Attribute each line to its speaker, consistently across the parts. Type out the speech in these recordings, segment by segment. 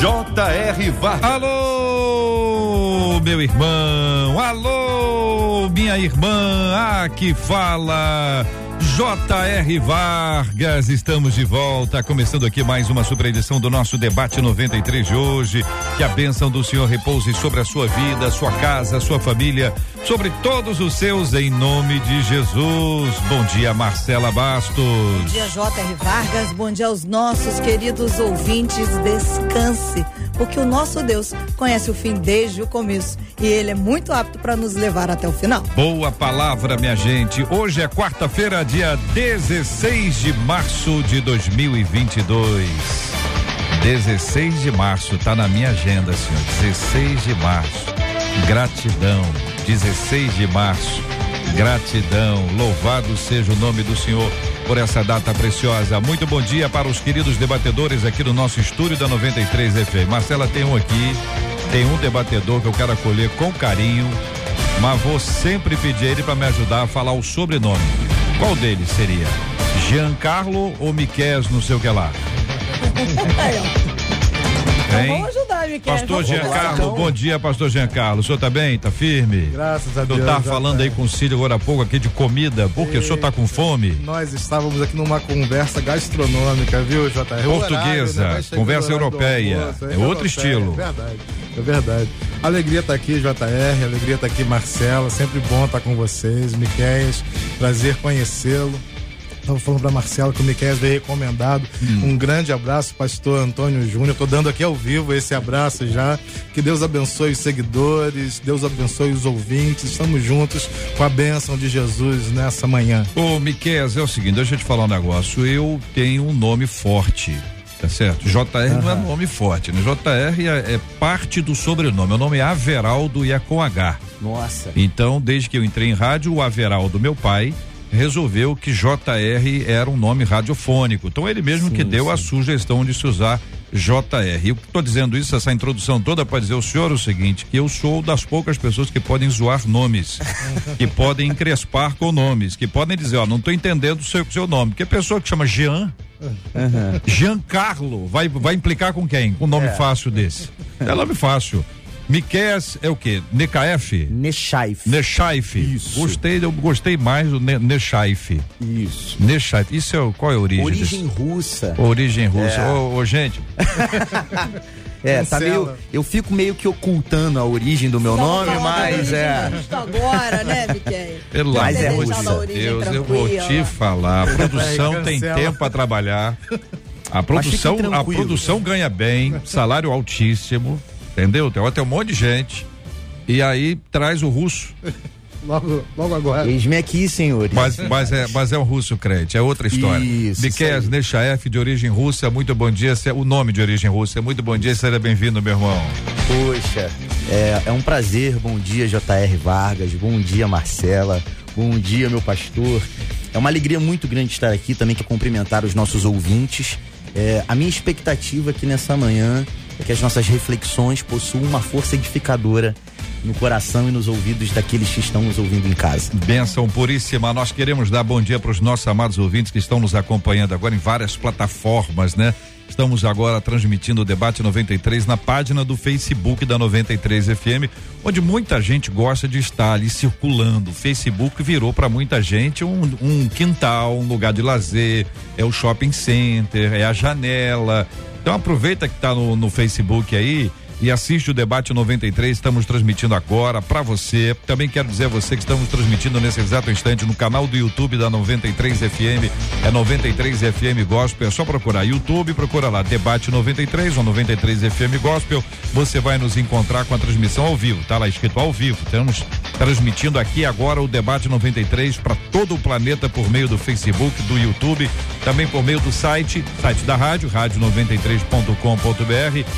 Speaker 1: J.R. Vargas.
Speaker 2: Alô, meu irmão. Alô, minha irmã. Aqui fala J.R. Vargas, estamos de volta, começando aqui mais uma super edição do nosso debate 93 de hoje. Que a bênção do Senhor repouse sobre a sua vida, sua casa, sua família, sobre todos os seus, em nome de Jesus. Bom dia, Marcela Bastos.
Speaker 3: Bom dia, J.R. Vargas. Bom dia aos nossos queridos ouvintes. Descanse, porque o nosso Deus conhece o fim desde o começo e ele é muito apto para nos levar até o final.
Speaker 2: Boa palavra, minha gente. Hoje é quarta-feira, dia 16 de março de 2022. 16 de março, tá na minha agenda, senhor. 16 de março. Gratidão. 16 de março. Gratidão. Louvado seja o nome do Senhor por essa data preciosa. Muito bom dia para os queridos debatedores aqui do nosso estúdio da 93 FM. Marcela tem um aqui, tem um debatedor que eu quero acolher com carinho, mas vou sempre pedir ele para me ajudar a falar o sobrenome. Qual deles seria? Giancarlo ou Miquel, não sei o que lá? Hein?
Speaker 3: Vamos ajudar, Miquel.
Speaker 2: Pastor Giancarlo,
Speaker 3: então.
Speaker 2: bom dia, pastor Giancarlo. O senhor tá bem? Tá firme?
Speaker 4: Graças a
Speaker 2: Eu
Speaker 4: Deus.
Speaker 2: tava
Speaker 4: já
Speaker 2: falando
Speaker 4: tá.
Speaker 2: aí com o Cílio agora há pouco aqui de comida, porque o senhor tá com fome?
Speaker 4: Nós estávamos aqui numa conversa gastronômica, viu, J? É o
Speaker 2: Portuguesa,
Speaker 4: horário, chegando
Speaker 2: conversa europeia.
Speaker 4: almoço,
Speaker 2: É outro estilo.
Speaker 4: É verdade, é verdade. Alegria estar aqui, JR, alegria estar aqui, Marcela. Sempre bom estar com vocês. Miquéias, prazer conhecê-lo. Estava falando para Marcela que o Miquéias veio recomendado.
Speaker 2: Hum.
Speaker 4: Um grande abraço, pastor Antônio Júnior. Estou dando aqui ao vivo esse abraço já. Que Deus abençoe os seguidores, Deus abençoe os ouvintes. Estamos juntos com a bênção de Jesus nessa manhã.
Speaker 2: Ô, Miquel, é o seguinte, deixa eu te falar um negócio. Eu tenho um nome forte, tá certo? JR não é nome forte, né? JR é, é parte do sobrenome. Meu nome é Averaldo e é com H.
Speaker 5: Nossa.
Speaker 2: Então, desde que eu entrei em rádio, o Averaldo, meu pai, resolveu que JR era um nome radiofônico. Então, ele mesmo que deu a sugestão de se usar JR. Eu estou dizendo isso, essa introdução toda, para dizer ao senhor o seguinte: que eu sou das poucas pessoas que podem zoar nomes, que podem encrespar com nomes, que podem dizer, ó, não estou entendendo o seu, seu nome. Porque a pessoa que chama Jean, Giancarlo, vai, vai implicar com quem? Com um nome fácil desse. É nome fácil. Miqueias é o quê? Nekaef?
Speaker 5: Nechaif.
Speaker 2: Nechaif.
Speaker 5: Isso.
Speaker 2: Gostei, eu gostei mais do ne, Nechaif.
Speaker 5: Isso.
Speaker 2: Nechaif. Isso é qual é a origem?
Speaker 5: Origem
Speaker 2: desse?
Speaker 5: russa.
Speaker 2: Origem russa.
Speaker 5: É.
Speaker 2: Ô, ô, gente,
Speaker 5: É, tá meio. Eu fico meio que ocultando a origem do meu
Speaker 3: Vamos
Speaker 5: nome,
Speaker 3: falar da
Speaker 5: mas é.
Speaker 3: justo agora, né, Miquel?
Speaker 2: pelo
Speaker 5: Mas é russa.
Speaker 2: Deus, eu vou te falar. A produção tem tempo para trabalhar. A produção, a produção ganha bem, salário altíssimo, entendeu? Tem, tem um monte de gente. E aí traz o russo.
Speaker 4: Logo, logo agora.
Speaker 5: Eis-me aqui, senhores.
Speaker 2: Mas, mas, é, mas é um russo crente, é outra história.
Speaker 5: Isso, aí.
Speaker 2: Nechaef, de origem russa, muito bom dia. O nome de origem russa, muito bom dia, seja bem-vindo, meu irmão.
Speaker 5: Poxa, é, é um prazer. Bom dia, J.R. Vargas. Bom dia, Marcela. Bom dia, meu pastor. É uma alegria muito grande estar aqui também que cumprimentar os nossos ouvintes. É, a minha expectativa aqui nessa manhã é que as nossas reflexões possuam uma força edificadora no coração e nos ouvidos daqueles que estão nos ouvindo em casa.
Speaker 2: Bênção puríssima. Nós queremos dar bom dia para os nossos amados ouvintes que estão nos acompanhando agora em várias plataformas, né? Estamos agora transmitindo o debate 93 na página do Facebook da 93 FM, onde muita gente gosta de estar ali circulando. O Facebook virou para muita gente um, um quintal, um lugar de lazer, é o shopping center, é a janela. Então aproveita que está no, no Facebook aí e assiste o debate 93. Estamos transmitindo agora para você. Também quero dizer a você que estamos transmitindo nesse exato instante no canal do YouTube da 93 FM. É 93 FM Gospel. É só procurar YouTube, procura lá Debate 93 ou 93 FM Gospel. Você vai nos encontrar com a transmissão ao vivo. Tá lá escrito ao vivo. Temos transmitindo aqui agora o debate 93 para todo o planeta por meio do Facebook, do YouTube, também por meio do site, site da rádio, rádio93.com.br,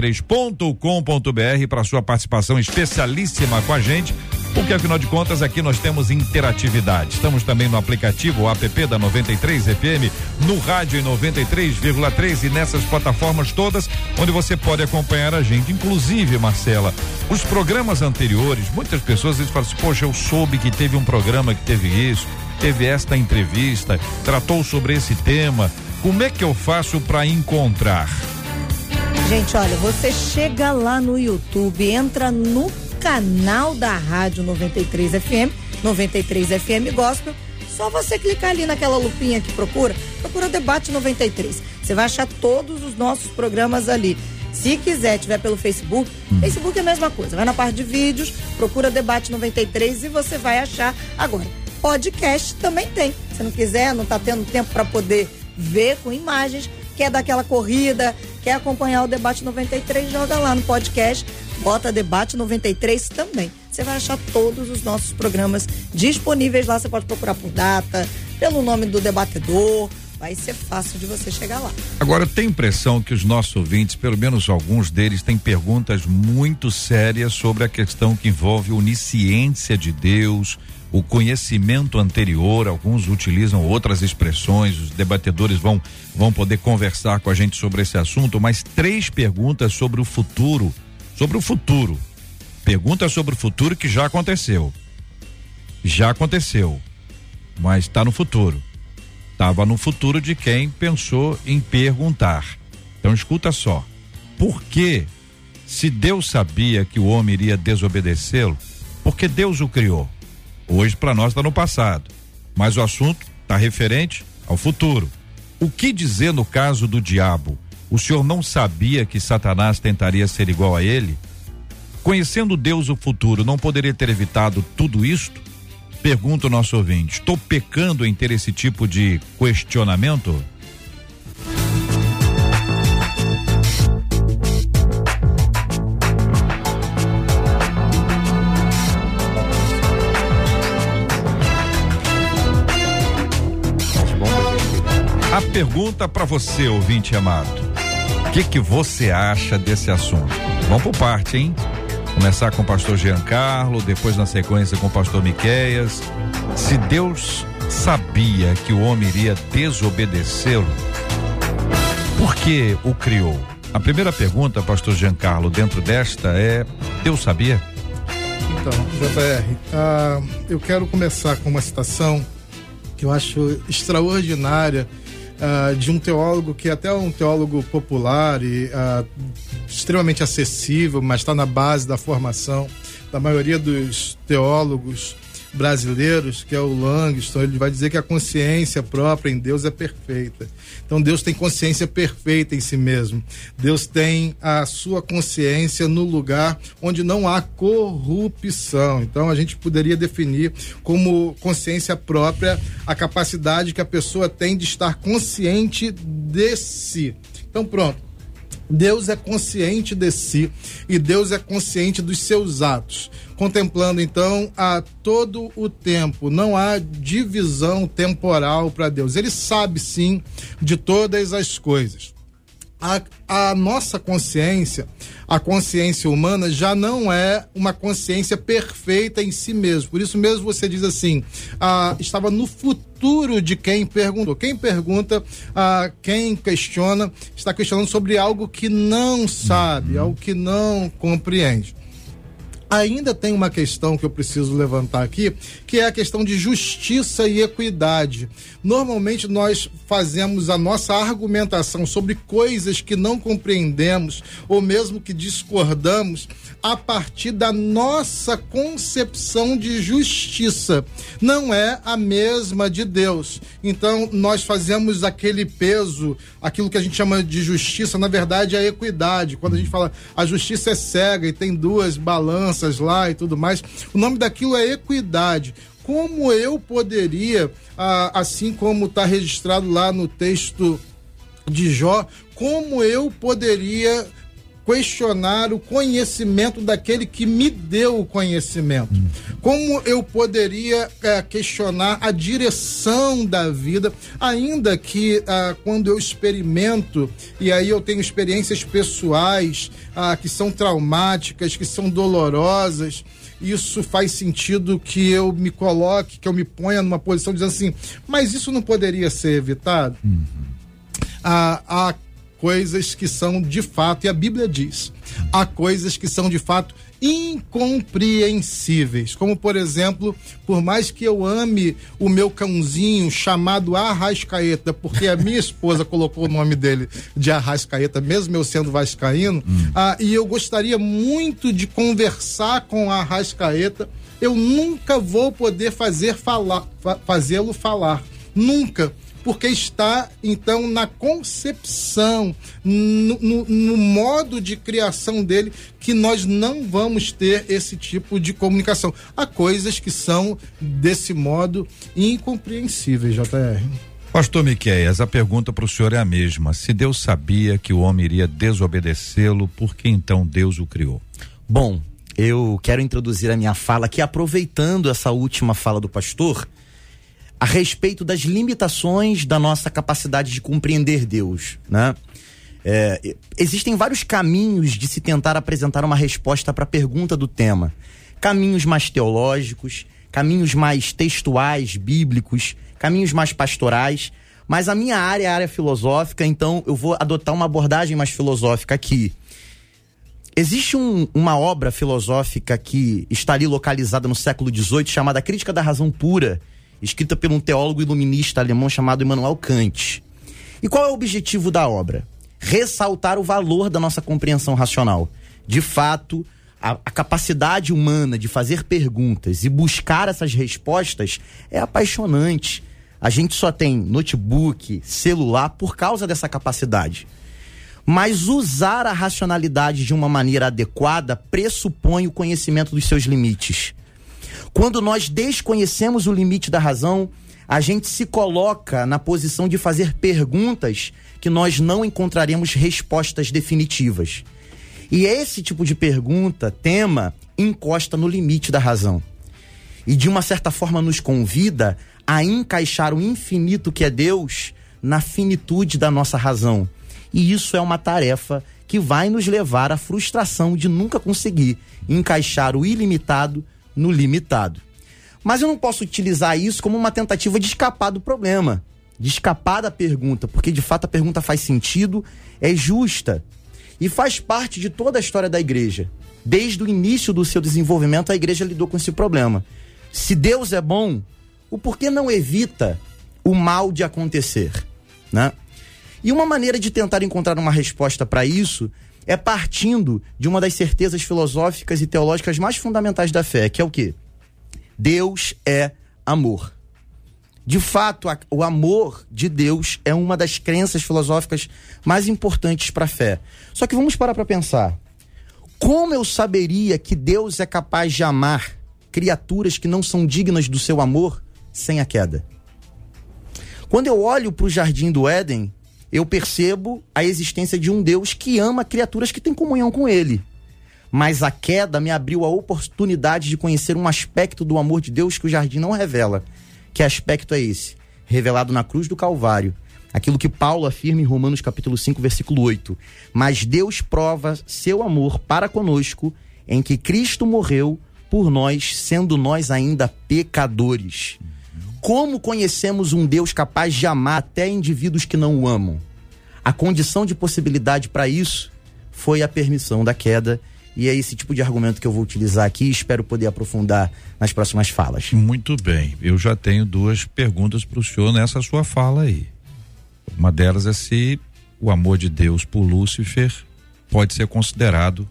Speaker 2: rádio93.com.br para sua participação especialíssima com a gente porque afinal de contas aqui nós temos interatividade. Estamos também no aplicativo app da 93 FM, no rádio em 93,3 e nessas plataformas todas onde você pode acompanhar a gente. Inclusive, Marcela, os programas anteriores, muitas pessoas dizem falam assim, poxa, eu soube que teve um programa que teve isso, teve esta entrevista, tratou sobre esse tema. Como é que eu faço para encontrar?
Speaker 3: Gente, olha, você chega lá no YouTube, entra no canal da Rádio 93 FM, 93 FM Gospel. Só você clicar ali naquela lupinha que procura, procura Debate 93. Você vai achar todos os nossos programas ali. Se quiser, tiver pelo Facebook, hum. Facebook é a mesma coisa. Vai na parte de vídeos, procura Debate 93 e você vai achar. Agora, podcast também tem. Se não quiser, não está tendo tempo para poder ver com imagens, quer dar aquela corrida, quer acompanhar o Debate 93, joga lá no podcast Bota Debate 93 também. Você vai achar todos os nossos programas disponíveis lá. Você pode procurar por data, pelo nome do debatedor. Vai ser fácil de você chegar lá.
Speaker 2: Agora, tem impressão que os nossos ouvintes, pelo menos alguns deles, têm perguntas muito sérias sobre a questão que envolve onisciência de Deus, o conhecimento anterior, alguns utilizam outras expressões, os debatedores vão, vão poder conversar com a gente sobre esse assunto, mas três perguntas sobre o futuro sobre o futuro. Pergunta sobre o futuro que já aconteceu. Já aconteceu, mas está no futuro. Estava no futuro de quem pensou em perguntar. Então escuta só. Por que, se Deus sabia que o homem iria desobedecê-lo, porque Deus o criou? Hoje para nós está no passado, mas o assunto está referente ao futuro. O que dizer no caso do diabo? O senhor não sabia que Satanás tentaria ser igual a ele? Conhecendo Deus o futuro, não poderia ter evitado tudo isto? Pergunta o nosso ouvinte. Estou pecando em ter esse tipo de questionamento? Pergunta para você, ouvinte amado. O que, que você acha desse assunto? Vamos por parte, hein? Começar com o pastor Giancarlo, depois na sequência com o pastor Miqueias. Se Deus sabia que o homem iria desobedecê-lo, por que o criou? A primeira pergunta, pastor Giancarlo, dentro desta é: Deus sabia?
Speaker 4: Então, JR, ah, eu quero começar com uma citação que eu acho extraordinária uh, de um teólogo que é até um teólogo popular e uh, extremamente acessível, mas está na base da formação da maioria dos teólogos brasileiros, que é o Langston, ele vai dizer que a consciência própria em Deus é perfeita. Então Deus tem consciência perfeita em si mesmo. Deus tem a sua consciência no lugar onde não há corrupção. Então a gente poderia definir como consciência própria a capacidade que a pessoa tem de estar consciente de si. Então pronto. Deus é consciente de si e Deus é consciente dos seus atos contemplando então a todo o tempo. Não há divisão temporal para Deus. Ele sabe sim de todas as coisas. A, a, nossa consciência, a consciência humana, já não é uma consciência perfeita em si mesmo. Por isso mesmo você diz assim: ah, estava no futuro de quem perguntou. Quem pergunta, ah, quem questiona, está questionando sobre algo que não sabe, algo que não compreende ainda tem uma questão que eu preciso levantar aqui, que é a questão de justiça e equidade. Normalmente nós fazemos a nossa argumentação sobre coisas que não compreendemos ou mesmo que discordamos a partir da nossa concepção de justiça. Não é a mesma de Deus. Então, nós fazemos aquele peso, aquilo que a gente chama de justiça, na verdade, é a equidade. Quando a gente fala a justiça é cega e tem duas balanças lá e tudo mais, o nome daquilo é equidade. Como eu poderia, ah, assim como está registrado lá no texto de Jó, como eu poderia questionar o conhecimento daquele que me deu o conhecimento? Como eu poderia é, questionar a direção da vida, ainda que ah, quando eu experimento, e aí eu tenho experiências pessoais ah, que são traumáticas, que são dolorosas, isso faz sentido que eu me coloque, que eu me ponha numa posição dizendo assim, mas isso não poderia ser evitado? Uhum. Ah, há coisas que são de fato, e a Bíblia diz, há coisas que são de fato incompreensíveis. Como, por exemplo, por mais que eu ame o meu cãozinho chamado Arrascaeta, porque a minha esposa colocou o nome dele de Arrascaeta, mesmo eu sendo vascaíno, hum. ah, e eu gostaria muito de conversar com a Arrascaeta, eu nunca vou poder fazer falar, fazê-lo falar. Nunca porque está então na concepção, no, no, no, modo de criação dele, que nós não vamos ter esse tipo de comunicação. Há coisas que são desse modo incompreensíveis, JR.
Speaker 2: Pastor Miqueias, a pergunta para o senhor é a mesma. Se Deus sabia que o homem iria desobedecê-lo, por que então Deus o criou?
Speaker 5: Bom, eu quero introduzir a minha fala aqui, aproveitando essa última fala do pastor, a respeito das limitações da nossa capacidade de compreender Deus, né? É, existem vários caminhos de se tentar apresentar uma resposta para a pergunta do tema. Caminhos mais teológicos, caminhos mais textuais, bíblicos, caminhos mais pastorais. Mas a minha área é a área filosófica, então eu vou adotar uma abordagem mais filosófica aqui. Existe um, uma obra filosófica que está ali localizada no século XVIII chamada Crítica da Razão Pura, escrita por um teólogo iluminista alemão chamado Immanuel Kant. E qual é o objetivo da obra? Ressaltar o valor da nossa compreensão racional. De fato, a, a, capacidade humana de fazer perguntas e buscar essas respostas é apaixonante. A gente só tem notebook, celular por causa dessa capacidade. Mas usar a racionalidade de uma maneira adequada pressupõe o conhecimento dos seus limites. Quando nós desconhecemos o limite da razão, a gente se coloca na posição de fazer perguntas que nós não encontraremos respostas definitivas. E esse tipo de pergunta, tema, encosta no limite da razão. E de uma certa forma nos convida a encaixar o infinito que é Deus na finitude da nossa razão. E isso é uma tarefa que vai nos levar à frustração de nunca conseguir encaixar o ilimitado no limitado. Mas eu não posso utilizar isso como uma tentativa de escapar do problema, de escapar da pergunta, porque de fato a pergunta faz sentido, é justa e faz parte de toda a história da igreja. Desde o início do seu desenvolvimento, a igreja lidou com esse problema. Se Deus é bom, o porquê não evita o mal de acontecer, né? E uma maneira de tentar encontrar uma resposta para isso é partindo de uma das certezas filosóficas e teológicas mais fundamentais da fé, que é o quê? Deus é amor. De fato, a, o amor de Deus é uma das crenças filosóficas mais importantes para a fé. Só que vamos parar para pensar. Como eu saberia que Deus é capaz de amar criaturas que não são dignas do seu amor sem a queda? Quando eu olho para o jardim do Éden, eu percebo a existência de um Deus que ama criaturas que têm comunhão com ele. Mas a queda me abriu a oportunidade de conhecer um aspecto do amor de Deus que o jardim não revela. Que aspecto é esse? Revelado na cruz do Calvário. Aquilo que Paulo afirma em Romanos capítulo 5, versículo 8. Mas Deus prova seu amor para conosco em que Cristo morreu por nós, sendo nós ainda pecadores. Como conhecemos um Deus capaz de amar até indivíduos que não o amam? A condição de possibilidade para isso foi a permissão da queda. E é esse tipo de argumento que eu vou utilizar aqui e espero poder aprofundar nas próximas falas.
Speaker 2: Muito bem. Eu já tenho duas perguntas para o senhor nessa sua fala aí. Uma delas é se o amor de Deus por Lúcifer pode ser considerado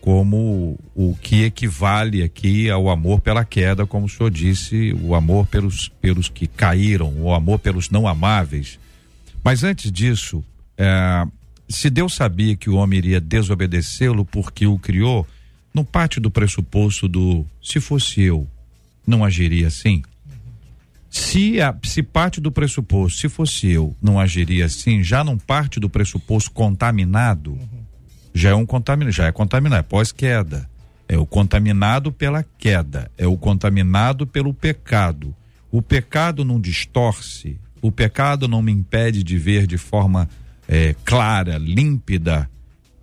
Speaker 2: como o que equivale aqui ao amor pela queda, como o senhor disse, o amor pelos, pelos que caíram, o amor pelos não amáveis. Mas antes disso, é, se Deus sabia que o homem iria desobedecê-lo porque o criou, não parte do pressuposto do se fosse eu, não agiria assim? Se, a, se parte do pressuposto, se fosse eu, não agiria assim, já não parte do pressuposto contaminado? Uhum já é um contaminado, já é contaminado, é pós-queda. É o contaminado pela queda, é o contaminado pelo pecado. O pecado não distorce, o pecado não me impede de ver de forma é, clara, límpida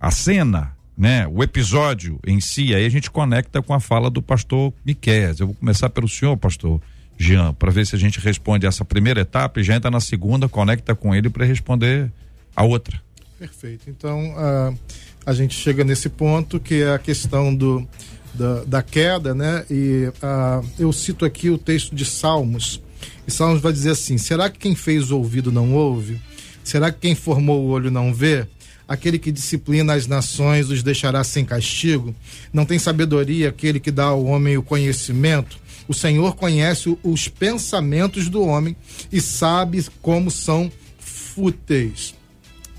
Speaker 2: a cena, né? O episódio em si. Aí a gente conecta com a fala do pastor Miqueias. Eu vou começar pelo senhor, pastor Jean, para ver se a gente responde essa primeira etapa e já entra na segunda, conecta com ele para responder a outra.
Speaker 4: Perfeito. Então, uh, a gente chega nesse ponto que é a questão do, da, da queda, né? E uh, eu cito aqui o texto de Salmos. E Salmos vai dizer assim: será que quem fez o ouvido não ouve? Será que quem formou o olho não vê? Aquele que disciplina as nações os deixará sem castigo? Não tem sabedoria aquele que dá ao homem o conhecimento? O Senhor conhece os pensamentos do homem e sabe como são fúteis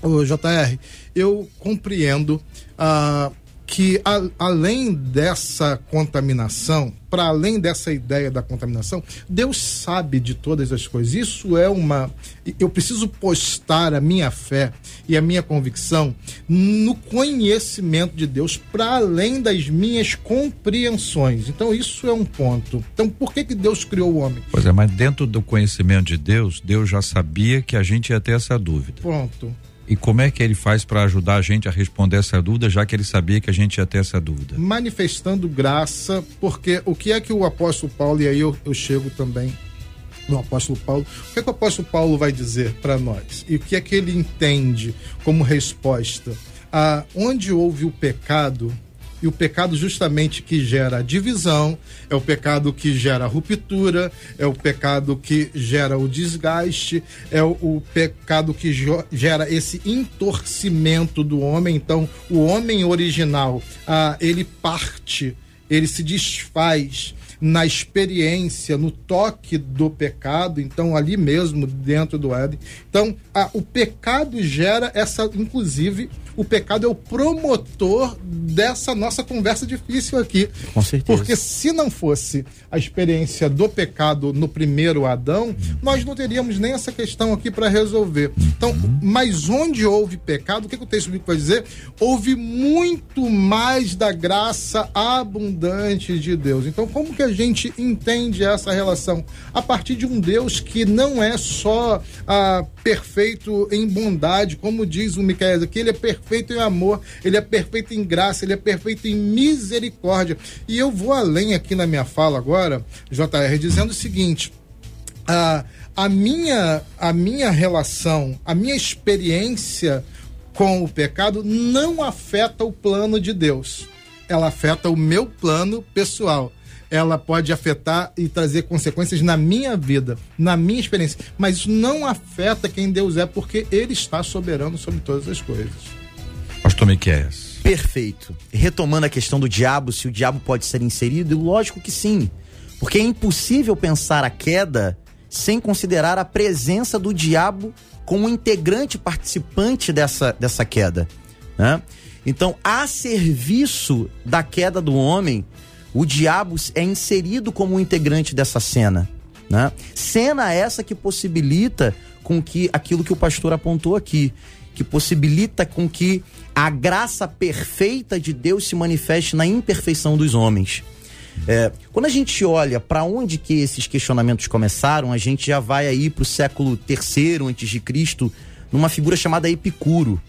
Speaker 4: o JR, eu compreendo ah, que a, além dessa contaminação, para além dessa ideia da contaminação, Deus sabe de todas as coisas. Isso é uma. Eu preciso postar a minha fé e a minha convicção no conhecimento de Deus, para além das minhas compreensões. Então, isso é um ponto. Então, por que, que Deus criou o homem?
Speaker 2: Pois é, mas dentro do conhecimento de Deus, Deus já sabia que a gente ia ter essa dúvida.
Speaker 4: Ponto.
Speaker 2: E como é que ele faz para ajudar a gente a responder essa dúvida, já que ele sabia que a gente ia ter essa dúvida?
Speaker 4: Manifestando graça, porque o que é que o apóstolo Paulo, e aí eu, eu chego também no apóstolo Paulo, o que é que o apóstolo Paulo vai dizer para nós? E o que é que ele entende como resposta? Ah, onde houve o pecado, e o pecado justamente que gera divisão, é o pecado que gera ruptura, é o pecado que gera o desgaste, é o, o pecado que gera esse entorcimento do homem. Então, o homem original, ah, ele parte, ele se desfaz na experiência, no toque do pecado, então ali mesmo dentro do Éden. Então, a, o pecado gera essa, inclusive, o pecado é o promotor dessa nossa conversa difícil aqui.
Speaker 5: Com certeza.
Speaker 4: Porque se não fosse a experiência do pecado no primeiro Adão, nós não teríamos nem essa questão aqui para resolver. Então, mas onde houve pecado, o que, que o texto bíblico vai dizer? Houve muito mais da graça abundante de Deus. Então, como que a gente entende essa relação? A partir de um Deus que não é só ah, perfeito em bondade, como diz o Miquel aqui, ele é perfeito em amor, ele é perfeito em graça, ele é perfeito em misericórdia. E eu vou além aqui na minha fala agora, JR, dizendo o seguinte: a, a, minha, a minha relação, a minha experiência com o pecado não afeta o plano de Deus. Ela afeta o meu plano pessoal ela pode afetar e trazer consequências na minha vida, na minha experiência. Mas isso não afeta quem Deus é, porque Ele está soberano sobre todas as coisas.
Speaker 2: Pastor Miqueias.
Speaker 5: Perfeito. Retomando a questão do diabo, se o diabo pode ser inserido, lógico que sim. Porque é impossível pensar a queda sem considerar a presença do diabo como integrante participante dessa, dessa queda. Né? Então, a serviço da queda do homem, o diabo é inserido como integrante dessa cena. Né? Cena essa que possibilita com que aquilo que o pastor apontou aqui, que possibilita com que a graça perfeita de Deus se manifeste na imperfeição dos homens. É, quando a gente olha para onde que esses questionamentos começaram, a gente já vai aí para o século III antes de Cristo, numa figura chamada Epicuro.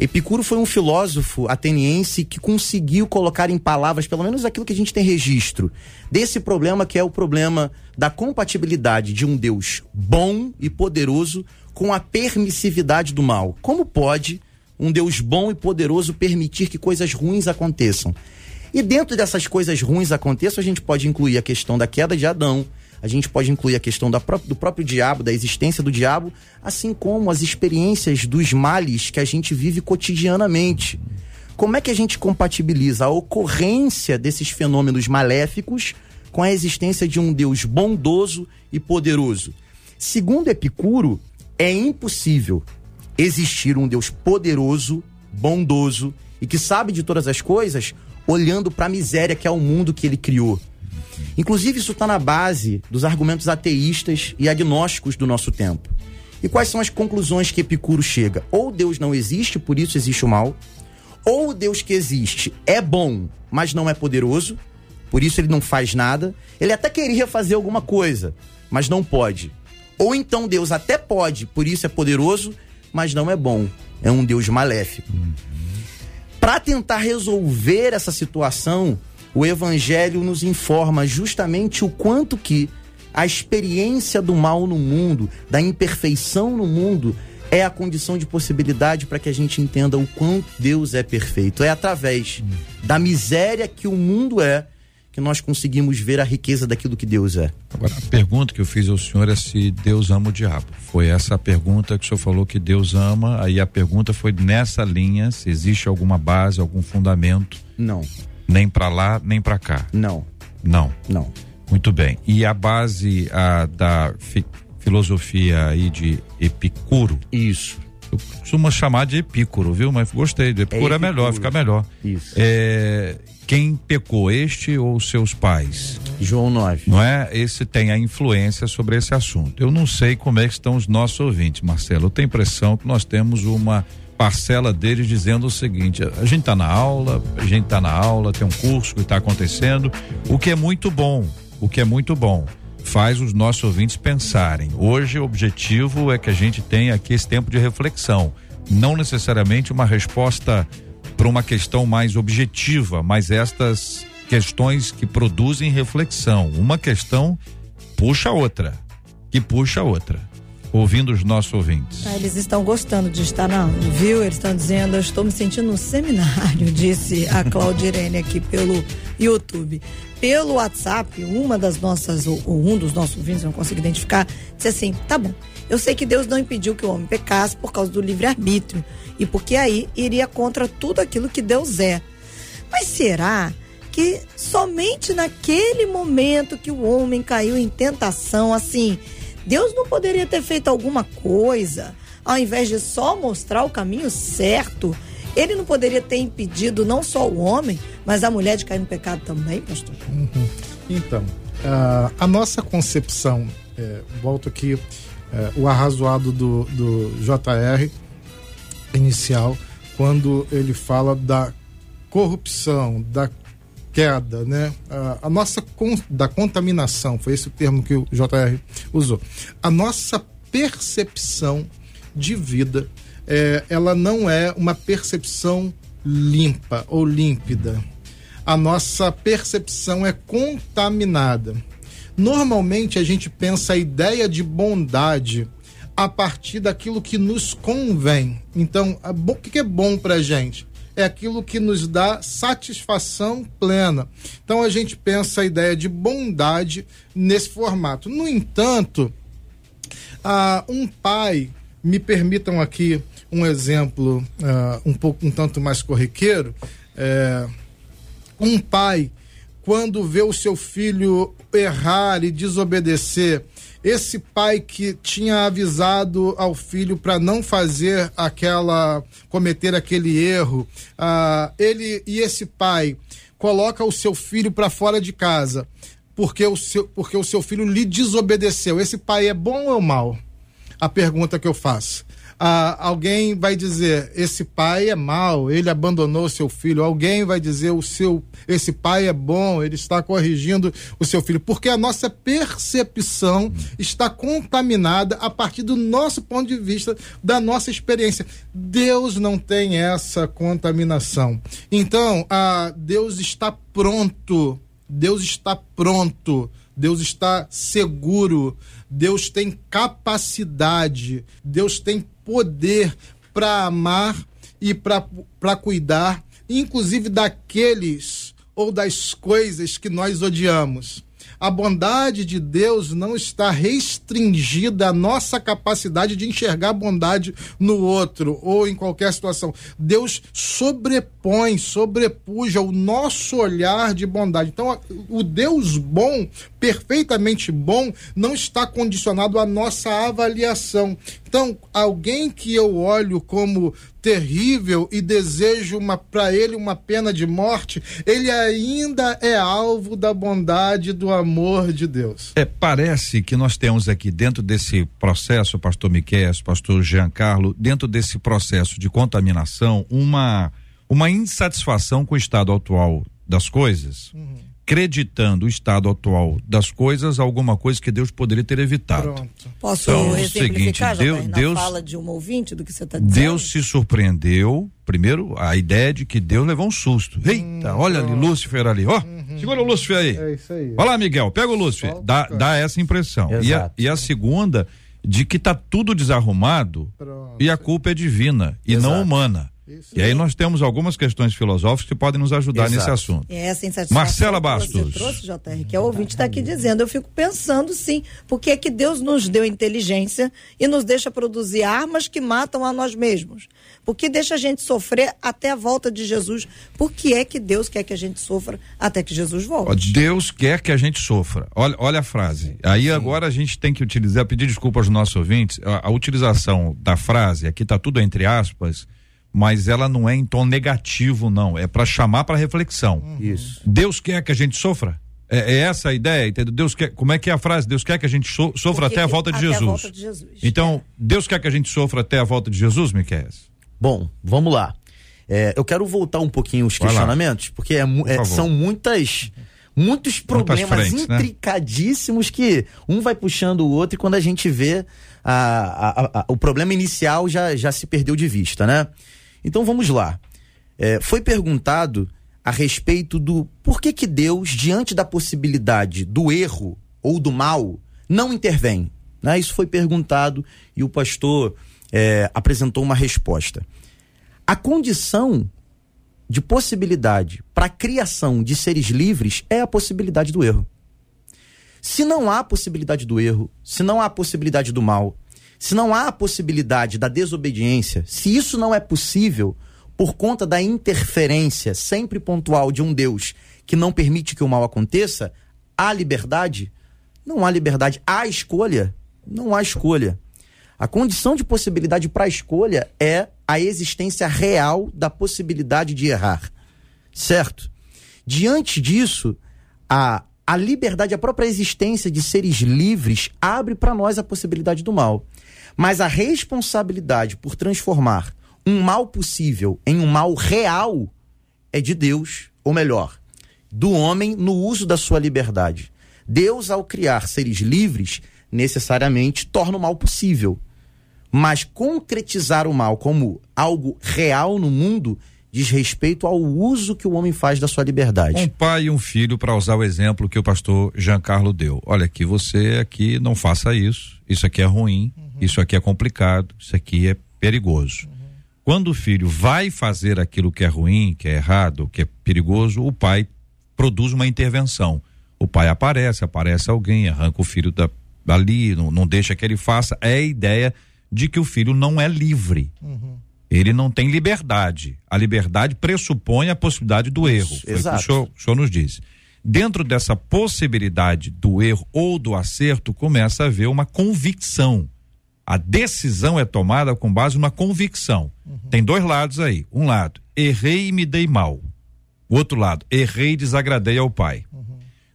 Speaker 5: Epicuro foi um filósofo ateniense que conseguiu colocar em palavras, pelo menos aquilo que a gente tem registro, desse problema que é o problema da compatibilidade de um Deus bom e poderoso com a permissividade do mal. Como pode um Deus bom e poderoso permitir que coisas ruins aconteçam? E dentro dessas coisas ruins aconteçam, a gente pode incluir a questão da queda de Adão, a gente pode incluir a questão da do próprio diabo, da existência do diabo, assim como as experiências dos males que a gente vive cotidianamente. Como é que a gente compatibiliza a ocorrência desses fenômenos maléficos com a existência de um Deus bondoso e poderoso? Segundo Epicuro, é impossível existir um Deus poderoso, bondoso e que sabe de todas as coisas, olhando para a miséria que é o mundo que ele criou. Inclusive, isso está na base dos argumentos ateístas e agnósticos do nosso tempo. E quais são as conclusões que Epicuro chega? Ou Deus não existe, por isso existe o mal, Ou o Deus que existe é bom, mas não é poderoso, por isso ele não faz nada. Ele até queria fazer alguma coisa, mas não pode. Ou então Deus até pode, por isso é poderoso, mas não é bom. É um Deus maléfico. Para tentar resolver essa situação, o evangelho nos informa justamente o quanto que a experiência do mal no mundo, da imperfeição no mundo, é a condição de possibilidade para que a gente entenda o quanto Deus é perfeito. É através da miséria que o mundo é que nós conseguimos ver a riqueza daquilo que Deus é.
Speaker 2: Agora, a pergunta que eu fiz ao senhor é se Deus ama o diabo. Foi essa a pergunta que o senhor falou que Deus ama, aí a pergunta foi nessa linha, se existe alguma base, algum fundamento.
Speaker 5: Não.
Speaker 2: Nem para lá, nem para cá.
Speaker 5: Não.
Speaker 2: Não.
Speaker 5: Não.
Speaker 2: Muito bem. E a base a, da fi, filosofia aí de Epicuro?
Speaker 5: Isso.
Speaker 2: Eu costumo chamar de Epicuro, viu? Mas gostei. De Epicuro é, é melhor, fica melhor.
Speaker 5: Isso.
Speaker 2: É, quem pecou, este ou seus pais?
Speaker 5: João 9.
Speaker 2: Não é? Esse tem a influência sobre esse assunto. Eu não sei como é que estão os nossos ouvintes, Marcelo. Eu tenho a impressão que nós temos uma parcela deles dizendo o seguinte: a gente está na aula, a gente está na aula, tem um curso que está acontecendo, o que é muito bom, o que é muito bom. Faz os nossos ouvintes pensarem. Hoje o objetivo é que a gente tenha aqui esse tempo de reflexão, não necessariamente uma resposta para uma questão mais objetiva, mas estas questões que produzem reflexão. Uma questão puxa a outra, que puxa a outra ouvindo os nossos ouvintes.
Speaker 3: Ah, eles estão gostando de estar na viu? Eles estão dizendo, eu estou me sentindo no seminário, disse a Claudirene aqui pelo YouTube. Pelo WhatsApp, uma das nossas, ou, ou um dos nossos ouvintes, não consigo identificar, disse assim: tá bom, eu sei que Deus não impediu que o homem pecasse por causa do livre-arbítrio, e porque aí iria contra tudo aquilo que Deus é. Mas será que somente naquele momento que o homem caiu em tentação, assim, Deus não poderia ter feito alguma coisa, ao invés de só mostrar o caminho certo? Ele não poderia ter impedido não só o homem, mas a mulher de cair no pecado também, pastor?
Speaker 4: Uhum. Então, uh, a nossa concepção, é, volto aqui, é, o arrazoado do, do JR inicial, quando ele fala da corrupção, da queda, né? A, a nossa con, da contaminação, foi esse o termo que o JR usou. A nossa percepção de vida, é, ela não é uma percepção limpa ou límpida. A nossa percepção é contaminada. Normalmente a gente pensa a ideia de bondade a partir daquilo que nos convém. Então, o que é bom para gente? É aquilo que nos dá satisfação plena. Então a gente pensa a ideia de bondade nesse formato. No entanto, uh, um pai, me permitam aqui um exemplo uh, um pouco um tanto mais corriqueiro, é, um pai quando vê o seu filho errar e desobedecer, esse pai que tinha avisado ao filho para não fazer aquela cometer aquele erro, uh, ele e esse pai coloca o seu filho para fora de casa porque o seu porque o seu filho lhe desobedeceu. Esse pai é bom ou mal? A pergunta que eu faço ah, alguém vai dizer esse pai é mau, ele abandonou seu filho. Alguém vai dizer o seu esse pai é bom, ele está corrigindo o seu filho, porque a nossa percepção está contaminada a partir do nosso ponto de vista, da nossa experiência. Deus não tem essa contaminação. Então, ah, Deus está pronto. Deus está pronto. Deus está seguro. Deus tem capacidade. Deus tem poder para amar e para cuidar, inclusive daqueles ou das coisas que nós odiamos. A bondade de Deus não está restringida à nossa capacidade de enxergar bondade no outro ou em qualquer situação. Deus sobrepõe, sobrepuja o nosso olhar de bondade. Então, o Deus bom, perfeitamente bom, não está condicionado à nossa avaliação. Então, alguém que eu olho como terrível e desejo uma para ele uma pena de morte, ele ainda é alvo da bondade do amor de Deus.
Speaker 2: É, parece que nós temos aqui dentro desse processo, pastor Miquel, pastor Giancarlo, dentro desse processo de contaminação, uma uma insatisfação com o estado atual das coisas, acreditando o estado atual das coisas alguma coisa que Deus poderia ter evitado.
Speaker 4: Pronto.
Speaker 3: Posso
Speaker 2: Então, é o
Speaker 3: exemplificar,
Speaker 2: seguinte, Deus-
Speaker 3: na
Speaker 2: Deus-
Speaker 3: fala de uma ouvinte do que você está dizendo?
Speaker 2: Deus se surpreendeu, primeiro, a ideia de que Deus levou um susto. Eita, olha ali, Lúcifer ali, ó. Segura o Lúcifer aí.
Speaker 4: É isso aí.
Speaker 2: Vai lá, Miguel, pega o Lúcifer.
Speaker 4: Solta,
Speaker 2: Dá, dá essa impressão. E a, e a segunda, de que tá tudo desarrumado
Speaker 4: Pronto.
Speaker 2: e a culpa é divina e não
Speaker 5: Exato.
Speaker 2: humana.
Speaker 4: Isso
Speaker 2: E aí nós temos algumas questões filosóficas que podem nos ajudar
Speaker 5: Exato.
Speaker 2: nesse assunto.
Speaker 3: É essa insatisfação
Speaker 2: Marcela
Speaker 3: que
Speaker 2: Bastos.
Speaker 3: você trouxe, JR, que é o ouvinte está aqui dizendo. Eu fico pensando, sim, porque é que Deus nos deu inteligência e nos deixa produzir armas que matam a nós mesmos. Porque deixa a gente sofrer até a volta de Jesus. Por que é que Deus quer que a gente sofra até que Jesus volte?
Speaker 2: Deus quer que a gente sofra. Olha, olha a frase. Aí agora a gente tem que utilizar, pedir desculpa aos nossos ouvintes, a, a utilização da frase, aqui tá tudo entre aspas, mas ela não é em tom negativo, não. É para chamar para reflexão.
Speaker 5: Isso.
Speaker 2: Deus quer que a gente sofra? É, é essa a ideia, entendeu? Deus quer, como é que é a frase? Deus quer que a gente so- sofra até a volta de
Speaker 3: até a
Speaker 2: Jesus.
Speaker 3: volta de Jesus.
Speaker 2: Então, Deus quer que a gente sofra até a volta de Jesus, Miquel?
Speaker 5: Bom, vamos lá. É, eu quero voltar um pouquinho os
Speaker 2: Vai lá.
Speaker 5: questionamentos, porque é
Speaker 2: Por
Speaker 5: é, são muitas. Muitos problemas
Speaker 2: frentes, né?
Speaker 5: intricadíssimos que um vai puxando o outro e quando a gente vê a- a- a- o problema inicial já, já se perdeu de vista, né? Então vamos lá. É, foi perguntado a respeito do por que que Deus, diante da possibilidade do erro ou do mal, não intervém. Né? Isso foi perguntado e o pastor é, apresentou uma resposta. A condição de possibilidade para a criação de seres livres é a possibilidade do erro. Se não há possibilidade do erro, se não há possibilidade do mal, se não há possibilidade da desobediência, se isso não é possível por conta da interferência sempre pontual de um Deus que não permite que o mal aconteça, há liberdade? Não há liberdade. Há escolha? Não há escolha. A condição de possibilidade para a escolha é a existência real da possibilidade de errar. Certo? Diante disso, a, a liberdade, a própria existência de seres livres abre para nós a possibilidade do mal. Mas a responsabilidade por transformar um mal possível em um mal real é de Deus, ou melhor, do homem no uso da sua liberdade. Deus, ao criar seres livres, necessariamente torna o mal possível. Mas concretizar o mal como algo real no mundo diz respeito ao uso que o homem faz da sua liberdade.
Speaker 2: Um pai e um filho, para usar o exemplo que o pastor Giancarlo deu. Olha aqui, você aqui não faça isso. Isso aqui é ruim, isso aqui é complicado, isso aqui é perigoso. Quando o filho vai fazer aquilo que é ruim, que é errado, que é perigoso, o pai produz uma intervenção. O pai aparece, aparece alguém, arranca o filho da, dali, não, não deixa que ele faça. É a ideia de que o filho não é livre. Ele não tem liberdade. A liberdade pressupõe a possibilidade do erro. Foi o que o
Speaker 5: exato.
Speaker 2: senhor, o senhor nos disse. Dentro dessa possibilidade do erro ou do acerto, começa a haver uma convicção. A decisão é tomada com base numa convicção. Tem dois lados aí. Um lado, errei e me dei mal. O outro lado, errei e desagradei ao pai.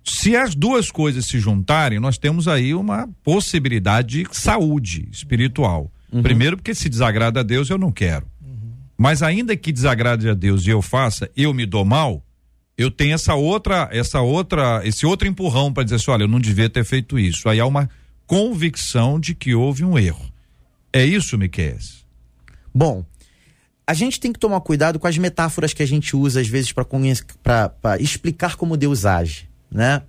Speaker 2: Se as duas coisas se juntarem, nós temos aí uma possibilidade de saúde espiritual. Primeiro, porque se desagrada a Deus, eu não quero. Mas ainda que desagrade a Deus e eu faça, eu me dou mal, eu tenho essa outra, essa outra, esse outro empurrão para dizer assim, olha, eu não devia ter feito isso. Aí há uma convicção de que houve um erro. É isso, Miquel?
Speaker 5: Bom, a gente tem que tomar cuidado com as metáforas que a gente usa às vezes para explicar como Deus age, né?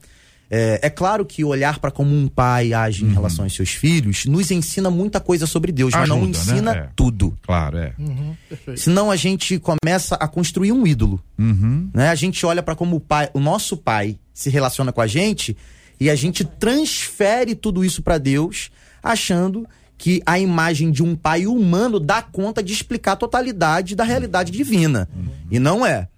Speaker 5: É, é claro que olhar para como um pai age em relação aos seus filhos nos ensina muita coisa sobre Deus, mas não
Speaker 2: Ajuda, né?
Speaker 5: ensina
Speaker 2: É.
Speaker 5: tudo.
Speaker 2: Claro, é.
Speaker 5: Senão a gente começa a construir um ídolo.
Speaker 2: Uhum.
Speaker 5: né? A gente olha para como o pai, o nosso pai se relaciona com a gente e a gente transfere tudo isso para Deus, achando que a imagem de um pai humano dá conta de explicar a totalidade da realidade divina. E não é.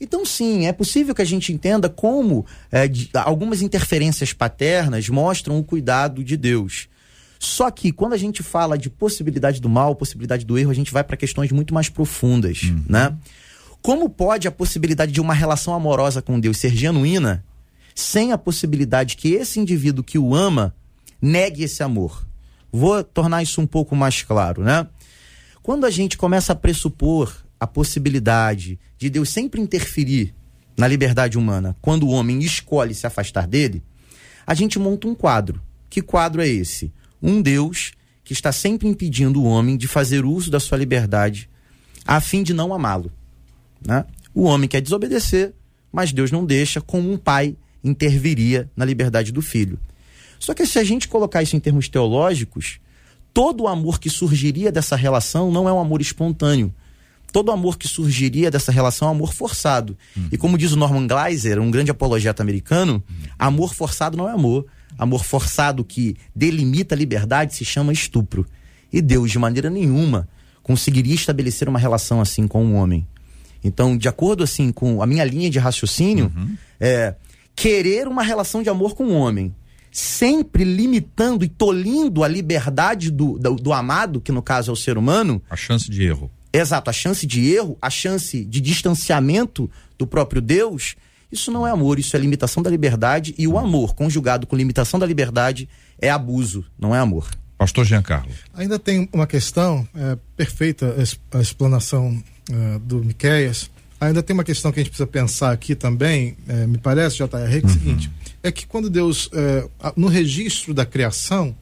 Speaker 5: Então, sim, é possível que a gente entenda como é, de- algumas interferências paternas mostram o cuidado de Deus. Só que quando a gente fala de possibilidade do mal, possibilidade do erro, a gente vai para questões muito mais profundas, né? Como pode a possibilidade de uma relação amorosa com Deus ser genuína sem a possibilidade que esse indivíduo que o ama negue esse amor? Vou tornar isso um pouco mais claro, né? Quando a gente começa a pressupor a possibilidade de Deus sempre interferir na liberdade humana quando o homem escolhe se afastar dele, a gente monta um quadro. Que quadro é esse? Um Deus que está sempre impedindo o homem de fazer uso da sua liberdade a fim de não amá-lo. Né? O homem quer desobedecer, mas Deus não deixa, como um pai interviria na liberdade do filho. Só que se a gente colocar isso em termos teológicos, todo o amor que surgiria dessa relação não é um amor espontâneo. Todo amor que surgiria dessa relação é um amor forçado. Uhum. E como diz o Norman Gleiser, um grande apologeta americano, uhum. amor forçado não é amor. Amor forçado que delimita a liberdade se chama estupro. E Deus, de maneira nenhuma, conseguiria estabelecer uma relação assim com um homem. Então, de acordo assim com a minha linha de raciocínio, uhum. é querer uma relação de amor com um homem, sempre limitando e tolindo a liberdade do, do, do, amado, que no caso é o ser humano.
Speaker 2: A chance de erro.
Speaker 5: Exato, a chance de erro, a chance de distanciamento do próprio Deus. Isso não é amor, isso é limitação da liberdade e o amor conjugado com limitação da liberdade é abuso, não é amor.
Speaker 2: Pastor Giancarlo.
Speaker 4: Ainda tem uma questão, é, perfeita a explanação é, do Miqueias. Ainda tem uma questão que a gente precisa pensar aqui também, é, me parece, JR, é, o seguinte: é que quando Deus, é, no registro da criação,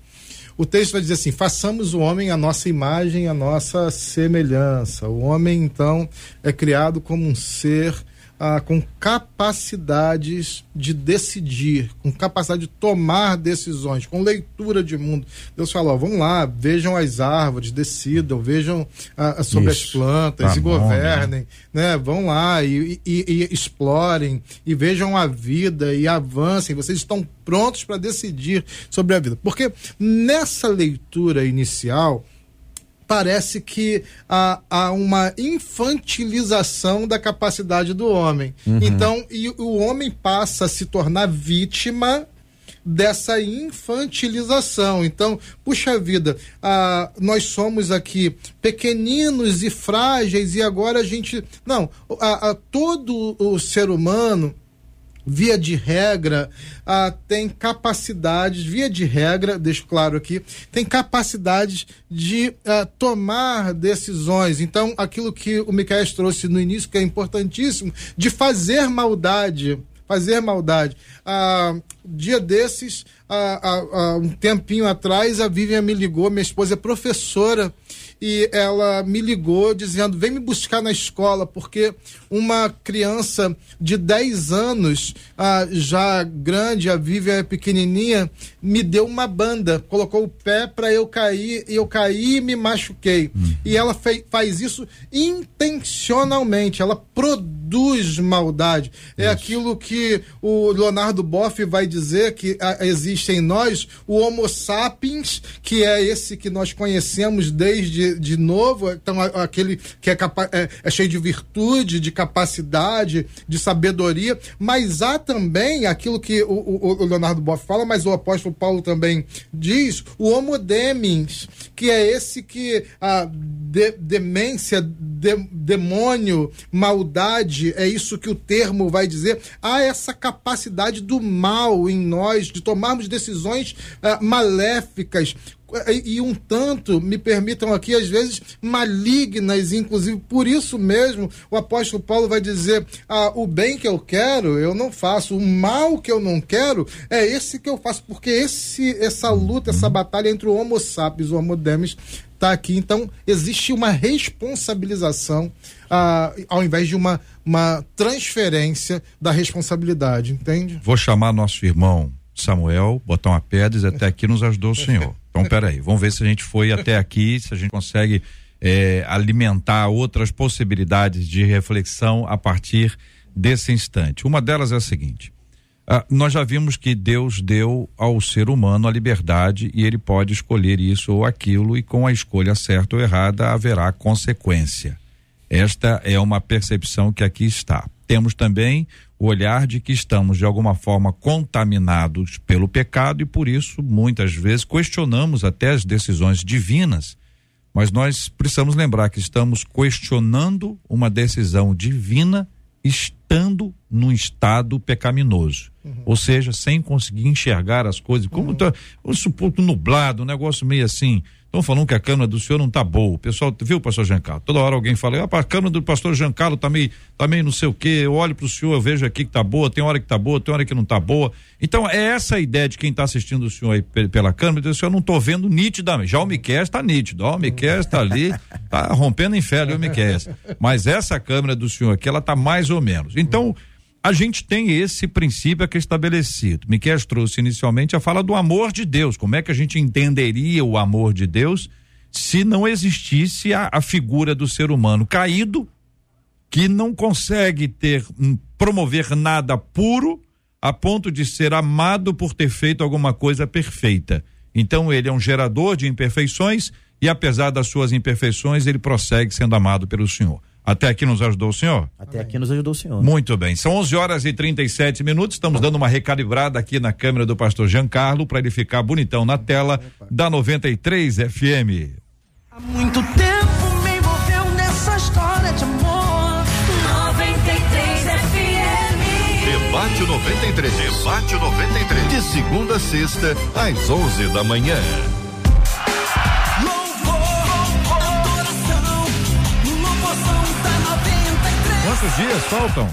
Speaker 4: o texto vai dizer assim: façamos o homem a nossa imagem, a nossa semelhança. O homem, então, é criado como um ser ah, com capacidades de decidir, com capacidade de tomar decisões, com leitura de mundo. Deus falou: vamos lá, vejam as árvores, decidam, vejam ah, sobre Isso. as plantas tá e bom, governem, né? né? Vão lá e, e, e explorem e vejam a vida e avancem. Vocês estão prontos para decidir sobre a vida. Porque nessa leitura inicial, parece que há, há, uma infantilização da capacidade do homem. Uhum. Então, e o homem passa a se tornar vítima dessa infantilização. Então, puxa vida, ah, nós somos aqui pequeninos e frágeis e agora a gente. Não, a, a todo o ser humano via de regra, ah, tem capacidades, via de regra, deixo claro aqui, tem capacidades de ah, tomar decisões. Então, aquilo que o Miquel trouxe no início, que é importantíssimo, de fazer maldade. Fazer maldade. Ah, dia desses, ah, ah um tempinho atrás, a Vivian me ligou, minha esposa é professora e ela me ligou dizendo: vem me buscar na escola, porque uma criança de 10 anos, ah, já grande, a Vivian é pequenininha, me deu uma banda, colocou o pé para eu cair, e eu caí e me machuquei. Uhum. E ela fei, faz isso intencionalmente, ela produz maldade. É aquilo que o Leonardo Boff vai dizer que ah, existe em nós o Homo sapiens, que é esse que nós conhecemos desde de, novo, então aquele que é, capa, é, é cheio de virtude, de capacidade, de sabedoria, mas há também aquilo que o, o, o Leonardo Boff fala, mas o apóstolo Paulo também diz, o homo demens, que é esse que a de, demência, de, demônio, maldade, é isso que o termo vai dizer, há essa capacidade do mal em nós, de tomarmos decisões uh, maléficas, e um tanto, me permitam aqui, às vezes malignas, inclusive por isso mesmo o apóstolo Paulo vai dizer: ah, o bem que eu quero, eu não faço, o mal que eu não quero, é esse que eu faço, porque esse, essa luta, essa batalha entre o Homo sapiens e o Homo demis está aqui. Então, existe uma responsabilização ah, ao invés de uma, uma transferência da responsabilidade, entende?
Speaker 2: Vou chamar nosso irmão Samuel, botar uma pedra e até aqui nos ajudou o Senhor. Então, peraí, vamos ver se a gente foi até aqui, se a gente consegue é, alimentar outras possibilidades de reflexão a partir desse instante. Uma delas é a seguinte: ah, nós já vimos que Deus deu ao ser humano a liberdade e ele pode escolher isso ou aquilo, e com a escolha certa ou errada haverá consequência. Esta é uma percepção que aqui está. Temos também o olhar de que estamos de alguma forma contaminados pelo pecado e por isso muitas vezes questionamos até as decisões divinas. Mas nós precisamos lembrar que estamos questionando uma decisão divina estando estando num estado pecaminoso. Ou seja, sem conseguir enxergar as coisas. Como tá, vamos supor, nublado, um negócio meio assim. Estão falando que a câmera do senhor não tá boa. O pessoal, viu, pastor Giancarlo? Toda hora alguém fala, ah, a câmera do pastor Giancarlo tá meio, tá meio não sei o quê. Eu olho pro senhor, eu vejo aqui que tá boa, tem hora que tá boa, tem hora que não tá boa. Então, é essa a ideia de quem está assistindo o senhor aí pe- pela câmera, o senhor não tô vendo nitidamente. Já o Miquel está nítido, ó, o Miquel está ali, tá rompendo em fé, viu, Miquel? Mas essa câmera do senhor aqui, ela tá mais ou menos. Então, a gente tem esse princípio aqui estabelecido. Miquel trouxe inicialmente a fala do amor de Deus. Como é que a gente entenderia o amor de Deus se não existisse a, a figura do ser humano caído, que não consegue ter hum, promover nada puro a ponto de ser amado por ter feito alguma coisa perfeita. Então ele é um gerador de imperfeições e apesar das suas imperfeições, ele prossegue sendo amado pelo Senhor. Até aqui nos ajudou o Senhor?
Speaker 5: Até aqui nos ajudou o senhor.
Speaker 2: Muito bem, são 11 horas e 37 minutos. Estamos dando uma recalibrada aqui na câmera do pastor Giancarlo para ele ficar bonitão na tela da 93 FM.
Speaker 6: Há muito tempo me envolveu nessa história de amor.
Speaker 7: 93 FM.
Speaker 1: Debate 93. Debate 93. De segunda a sexta, às 11 da manhã.
Speaker 2: Quantos dias faltam?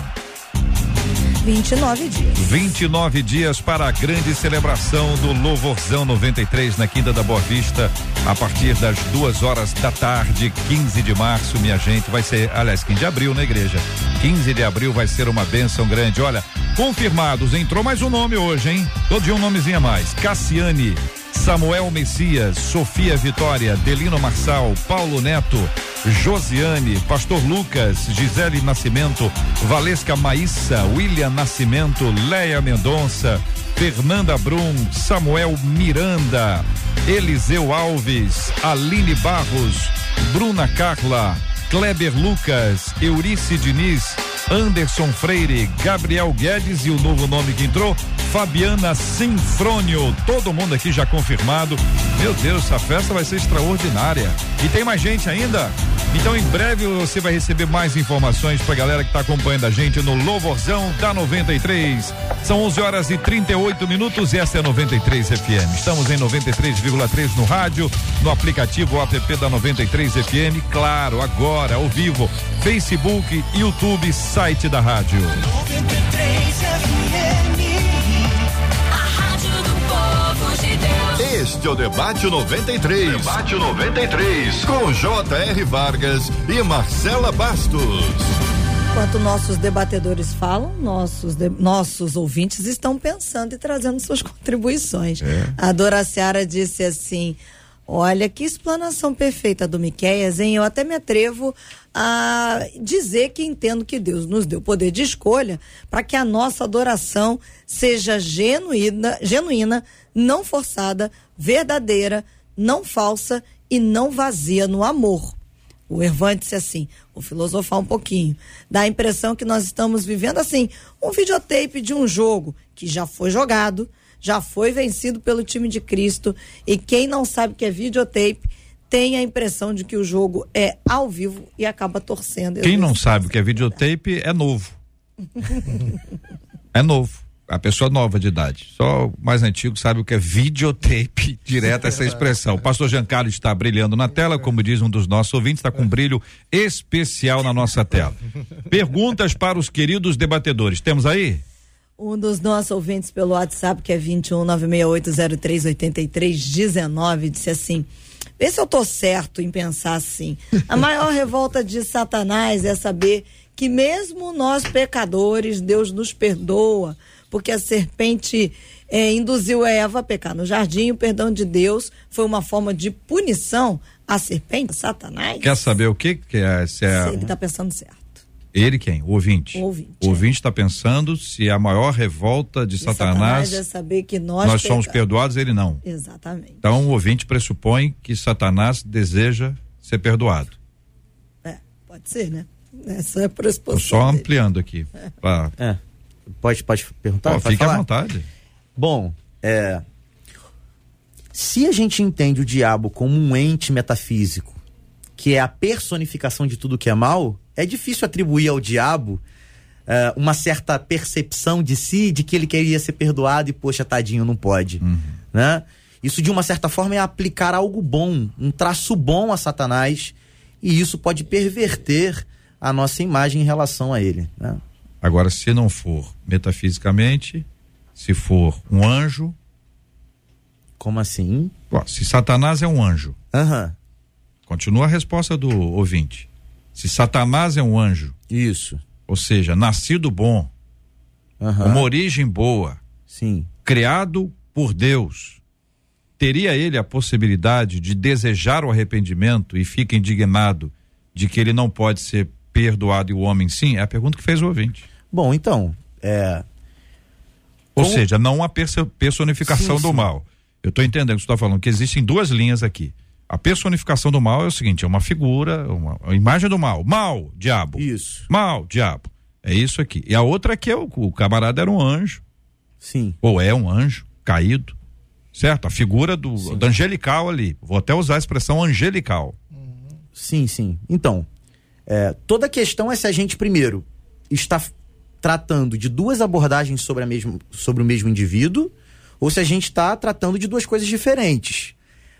Speaker 3: 29 dias.
Speaker 2: 29 dias para a grande celebração do Louvorzão 93 na Quinta da Boa Vista, a partir das duas horas da tarde, 15 de março, minha gente. Vai ser, aliás, 15 de abril na igreja. 15 de abril vai ser uma bênção grande. Olha, confirmados, entrou mais um nome hoje, hein? Todo dia um nomezinho a mais. Cassiane. Samuel Messias, Sofia Vitória, Delino Marçal, Paulo Neto, Josiane, Pastor Lucas, Gisele Nascimento, Valesca Maíssa, William Nascimento, Leia Mendonça, Fernanda Brum, Samuel Miranda, Eliseu Alves, Aline Barros, Bruna Carla, Kleber Lucas, Eurice Diniz, Anderson Freire, Gabriel Guedes e o novo nome que entrou, Fabiana Sinfrônio. Todo mundo aqui já confirmado. Meu Deus, essa festa vai ser extraordinária. E tem mais gente ainda? Então em breve você vai receber mais informações pra galera que tá acompanhando a gente no Louvorzão da 93. São 11 horas e 38 minutos e essa é a 93 FM. Estamos em 93,3 no rádio, no aplicativo app da 93 FM, claro, agora ao vivo, Facebook, YouTube, site da rádio.
Speaker 6: 93
Speaker 1: Este é o Debate 93. Debate 93. Com J.R. Vargas e Marcela Bastos.
Speaker 3: Enquanto nossos debatedores falam, nossos, de- nossos ouvintes estão pensando e trazendo suas contribuições. A Dora Seara disse assim: Olha, que explanação perfeita do Miqueias, hein? Eu até me atrevo a dizer que entendo que Deus nos deu poder de escolha para que a nossa adoração seja genuína, genuína, não forçada, verdadeira, não falsa e não vazia no amor. O Ervan disse assim, vou filosofar um pouquinho. Dá a impressão que nós estamos vivendo assim, um videotape de um jogo que já foi jogado, já foi vencido pelo time de Cristo e quem não sabe que é videotape tem a impressão de que o jogo é ao vivo e acaba torcendo. Eu
Speaker 2: Quem não sabe o que é videotape é novo. é novo. A pessoa nova de idade. Só o mais antigo sabe o que é videotape, direta essa expressão. O pastor Giancarlo está brilhando na tela, como diz um dos nossos ouvintes, está com um brilho especial na nossa tela. Perguntas para os queridos debatedores. Temos aí?
Speaker 3: Um dos nossos ouvintes pelo WhatsApp, que é 21 96803 8319, disse assim: Vê se eu tô certo em pensar assim. A maior revolta de Satanás é saber que mesmo nós pecadores, Deus nos perdoa, porque a serpente eh, induziu Eva a pecar no jardim, e o perdão de Deus foi uma forma de punição à serpente, Satanás.
Speaker 2: Quer saber o que que é? Se é
Speaker 3: Se ele tá pensando certo.
Speaker 2: ele quem? O ouvinte.
Speaker 3: O ouvinte,
Speaker 2: O ouvinte está pensando se a maior revolta de
Speaker 3: E
Speaker 2: Satanás,
Speaker 3: é saber que nós,
Speaker 2: nós somos perdoados, ele não.
Speaker 3: Exatamente.
Speaker 2: Então o ouvinte pressupõe que Satanás deseja ser perdoado.
Speaker 3: É, pode ser, né? Essa é a pressuposição.
Speaker 2: só
Speaker 3: dele.
Speaker 2: ampliando aqui. Pra,
Speaker 5: É. Pode, pode perguntar?
Speaker 2: Ó,
Speaker 5: Pode
Speaker 2: fique à vontade.
Speaker 5: Bom, é. Se a gente entende o diabo como um ente metafísico, que é a personificação de tudo que é mal, é difícil atribuir ao diabo é, uma certa percepção de si, de que ele queria ser perdoado e, poxa, tadinho, não pode. Né? Isso, de uma certa forma, é aplicar algo bom, um traço bom a Satanás, e isso pode perverter a nossa imagem em relação a ele. Né?
Speaker 2: Agora, se não for metafisicamente, se for um anjo,
Speaker 5: Como assim?
Speaker 2: ó, se Satanás é um anjo,
Speaker 5: Aham,
Speaker 2: continua a resposta do ouvinte. Se Satanás é um anjo,
Speaker 5: isso.
Speaker 2: ou seja, nascido bom,
Speaker 5: Aham,
Speaker 2: uma origem boa,
Speaker 5: Sim.
Speaker 2: criado por Deus, teria ele a possibilidade de desejar o arrependimento e fica indignado de que ele não pode ser perdoado e o homem sim? É a pergunta que fez o ouvinte.
Speaker 5: Bom, então, é,
Speaker 2: Ou
Speaker 5: Como-
Speaker 2: seja, não a perso- personificação
Speaker 5: Sim,
Speaker 2: do
Speaker 5: sim.
Speaker 2: mal. Eu estou entendendo o que você está falando, que existem duas linhas aqui. A personificação do mal é o seguinte: é uma figura, uma, uma imagem do mal. Mal, diabo.
Speaker 5: isso.
Speaker 2: Mal, diabo. É isso aqui. E a outra aqui é o, o camarada era um anjo,
Speaker 5: Sim.
Speaker 2: ou é um anjo caído. Certo? A figura do, do angelical ali. Vou até usar a expressão angelical.
Speaker 5: Sim, sim. Então, é, toda a questão é se a gente, primeiro, está tratando de duas abordagens sobre, a mesmo, sobre o mesmo indivíduo, ou se a gente está tratando de duas coisas diferentes.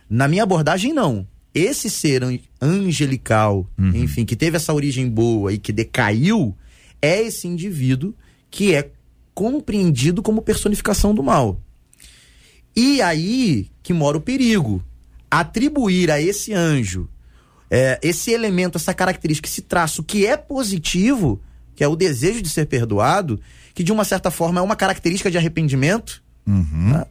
Speaker 5: Na minha abordagem, não. Esse ser an- angelical, enfim, que teve essa origem boa e que decaiu, é esse indivíduo que é compreendido como personificação do mal. E aí que mora o perigo. Atribuir a esse anjo é, esse elemento, essa característica, esse traço que é positivo, que é o desejo de ser perdoado, que de uma certa forma é uma característica de arrependimento. né?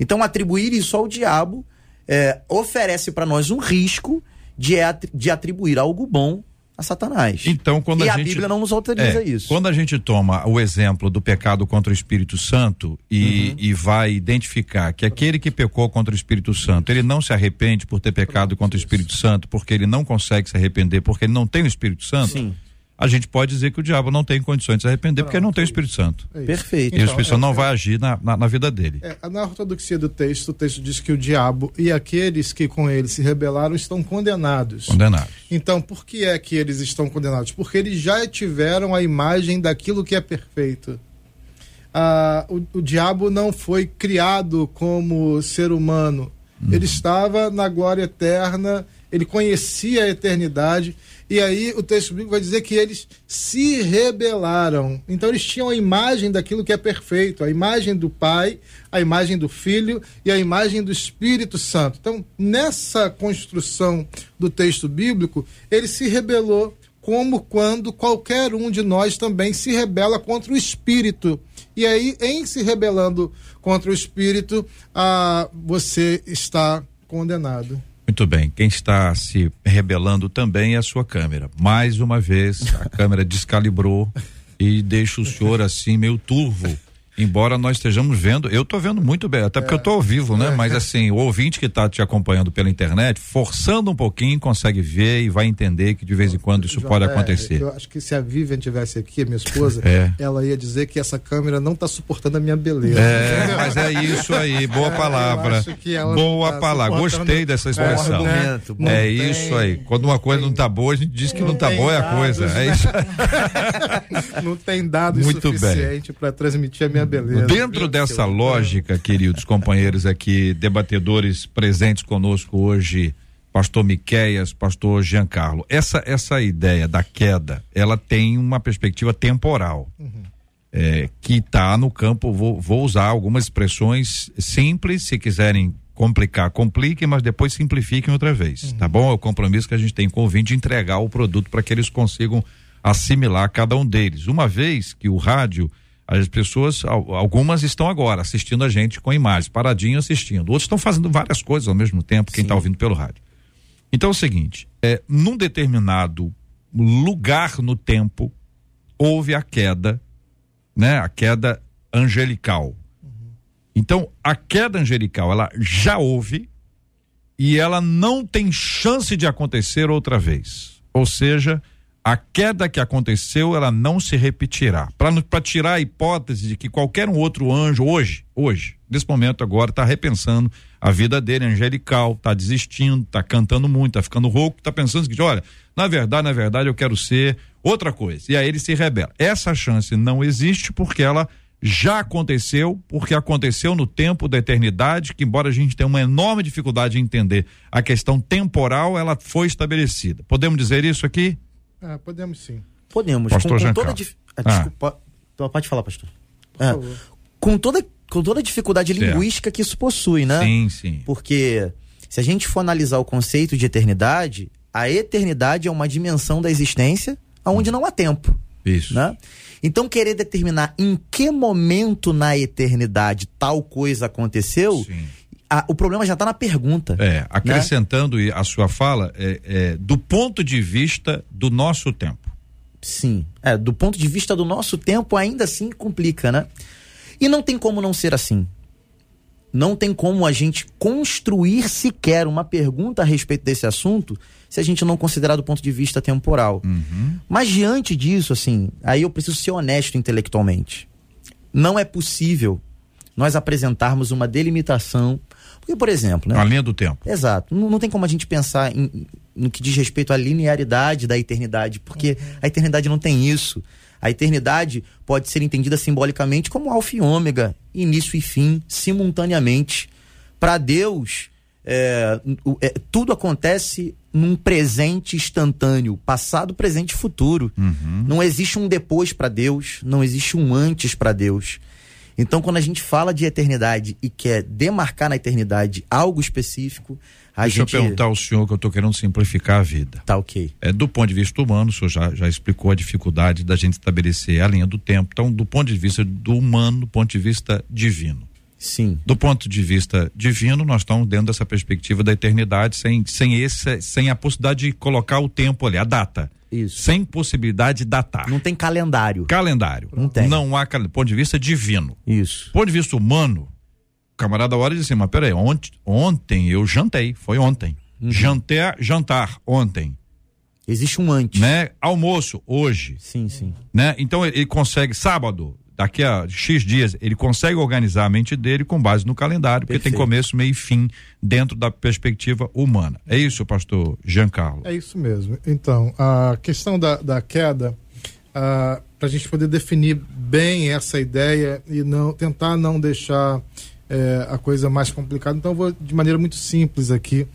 Speaker 5: Então, atribuir isso ao diabo é, oferece para nós um risco de, atri- de atribuir algo bom a Satanás.
Speaker 2: Então, quando
Speaker 5: e
Speaker 2: a
Speaker 5: a,
Speaker 2: gente-
Speaker 5: Bíblia não nos autoriza
Speaker 2: É,
Speaker 5: isso.
Speaker 2: Quando a gente toma o exemplo do pecado contra o Espírito Santo e,
Speaker 5: Uhum.
Speaker 2: e vai identificar que aquele que pecou contra o Espírito Santo, ele não se arrepende por ter pecado contra o Espírito Santo, porque ele não consegue se arrepender, porque ele não tem o Espírito Santo,
Speaker 5: Sim.
Speaker 2: A gente pode dizer que o diabo não tem condições de se arrepender porque ele não tem o Espírito Santo.
Speaker 4: É.
Speaker 5: Perfeito.
Speaker 2: e o
Speaker 4: Então,
Speaker 2: Espírito Santo
Speaker 4: é-
Speaker 2: não vai agir na, na, na vida dele.
Speaker 4: É, na ortodoxia do texto, o texto diz que o diabo e aqueles que com ele se rebelaram estão condenados.
Speaker 2: Condenado.
Speaker 4: Então, por que é que eles estão condenados? Porque eles já tiveram a imagem daquilo que é perfeito. Ah, o, o diabo não foi criado como ser humano. Ele estava na glória eterna, ele conhecia a eternidade. E aí o texto bíblico vai dizer que eles se rebelaram. Então eles tinham a imagem daquilo que é perfeito, a imagem do Pai, a imagem do Filho e a imagem do Espírito Santo. Então, nessa construção do texto bíblico, ele se rebelou como quando qualquer um de nós também se rebela contra o Espírito. E aí, em se rebelando contra o Espírito, ah, você está condenado.
Speaker 2: Muito bem. Quem está se rebelando também é a sua câmera. Mais uma vez, a câmera descalibrou e deixa o senhor assim meio turvo. Embora nós estejamos vendo, eu estou vendo muito bem, até porque eu estou ao vivo, né? Mas assim, o ouvinte que está te acompanhando pela internet, forçando um pouquinho, consegue ver e vai entender que de vez em quando isso
Speaker 4: João,
Speaker 2: pode
Speaker 4: é,
Speaker 2: acontecer.
Speaker 4: Eu acho que se a Vivian tivesse aqui, a minha esposa,
Speaker 2: É.
Speaker 4: ela ia dizer que essa câmera não está suportando a minha beleza.
Speaker 2: É, mas é isso aí, boa
Speaker 4: É,
Speaker 2: palavra. Boa
Speaker 4: tá
Speaker 2: palavra, gostei dessa expressão.
Speaker 5: Argumento.
Speaker 2: É
Speaker 4: tem-
Speaker 2: isso aí. Quando uma coisa não tá boa, a gente diz que não, tá
Speaker 4: tem
Speaker 2: boa é a coisa. É
Speaker 4: né?
Speaker 2: isso.
Speaker 4: não tem dados
Speaker 2: Muito
Speaker 4: suficiente para transmitir a minha beleza.
Speaker 2: Dentro dessa lógica, queridos companheiros aqui, debatedores presentes conosco hoje, pastor Miqueias, pastor Giancarlo, essa, essa ideia da queda, ela tem uma perspectiva temporal. é, que está no campo, vou, vou usar algumas expressões simples, se quiserem complicar, compliquem, mas depois simplifiquem outra vez, tá bom? É o compromisso que a gente tem com o ouvinte de entregar o produto para que eles consigam assimilar cada um deles. Uma vez que o rádio, as pessoas, al- algumas estão agora assistindo a gente com imagens, paradinho assistindo, outros estão fazendo várias coisas ao mesmo tempo, quem está ouvindo pelo rádio. Então é o seguinte, é, num determinado lugar no tempo, houve a queda, né? A queda angelical. Então, a queda angelical, ela já houve e ela não tem chance de acontecer outra vez. Ou seja, a queda que aconteceu, ela não se repetirá. Para tirar a hipótese de que qualquer um outro anjo, hoje, hoje, nesse momento agora, está repensando a vida dele, angelical, está desistindo, está cantando muito, está ficando rouco, está pensando que, olha, na verdade, na verdade, eu quero ser Outra coisa, e aí ele se rebela. Essa chance não existe porque ela já aconteceu, porque aconteceu no tempo da eternidade, que embora a gente tenha uma enorme dificuldade em entender a questão temporal, ela foi estabelecida. Podemos dizer isso aqui?
Speaker 4: É, podemos sim.
Speaker 5: Podemos.
Speaker 2: Pastor
Speaker 5: com, com toda dif- ah,
Speaker 2: Ah.
Speaker 5: Desculpa. Pode falar, pastor.
Speaker 4: Por
Speaker 5: É,
Speaker 4: favor.
Speaker 5: com toda com toda a dificuldade
Speaker 2: Certo.
Speaker 5: linguística que isso possui, né?
Speaker 2: Sim, sim.
Speaker 5: Porque se a gente for analisar o conceito de eternidade, a eternidade é uma dimensão da existência onde não há tempo,
Speaker 2: Isso.
Speaker 5: né? Então querer determinar em que momento na eternidade tal coisa aconteceu,
Speaker 2: Sim.
Speaker 5: A- o problema já está na pergunta.
Speaker 2: É, acrescentando e a sua fala, é, é, do ponto de vista do nosso tempo.
Speaker 5: Sim. É, do ponto de vista do nosso tempo, ainda assim complica, né? E não tem como não ser assim. Não tem como a gente construir sequer uma pergunta a respeito desse assunto se a gente não considerar do ponto de vista temporal. Mas diante disso, assim, aí eu preciso ser honesto intelectualmente. Não é possível nós apresentarmos uma delimitação. Porque, por exemplo, né?
Speaker 2: A linha do tempo.
Speaker 5: Exato. Não, não tem como a gente pensar em- no que diz respeito à linearidade da eternidade, porque a eternidade não tem isso. A eternidade pode ser entendida simbolicamente como alfa e ômega, início e fim, simultaneamente. Para Deus, é, é, tudo acontece num presente instantâneo, passado, presente e futuro. Não existe um depois para Deus, não existe um antes para Deus. Então, quando a gente fala de eternidade e quer demarcar na eternidade algo específico, a
Speaker 2: Deixa
Speaker 5: gente.
Speaker 2: eu perguntar ao senhor que eu estou querendo simplificar a vida.
Speaker 5: Tá ok.
Speaker 2: É, do ponto de vista humano, o senhor já, já explicou a dificuldade da gente estabelecer a linha do tempo. Então, do ponto de vista do humano, do ponto de vista divino.
Speaker 5: Sim.
Speaker 2: Do ponto de vista divino, nós estamos dentro dessa perspectiva da eternidade, sem, sem, esse, sem a possibilidade de colocar o tempo ali, a data.
Speaker 5: Isso.
Speaker 2: Sem possibilidade de datar.
Speaker 5: Não tem calendário.
Speaker 2: Calendário.
Speaker 5: Não tem.
Speaker 2: Não há calendário. Do ponto de vista divino.
Speaker 5: Isso.
Speaker 2: Ponto de vista humano, o camarada olha e diz assim, mas peraí, ontem, ontem eu jantei, foi ontem.
Speaker 5: Uhum.
Speaker 2: Jantar, jantar ontem,
Speaker 5: Existe um antes.
Speaker 2: né? Almoço hoje,
Speaker 5: Sim, sim.
Speaker 2: né? Então ele consegue sábado, daqui a X dias, ele consegue organizar a mente dele com base no calendário, porque tem
Speaker 5: Perfeito.
Speaker 2: começo, meio e fim dentro da perspectiva humana. É isso, pastor Giancarlo.
Speaker 4: É isso mesmo. Então, a questão da, da queda, para a gente poder definir bem essa ideia e não tentar não deixar é, a coisa mais complicada, então eu vou de maneira muito simples aqui.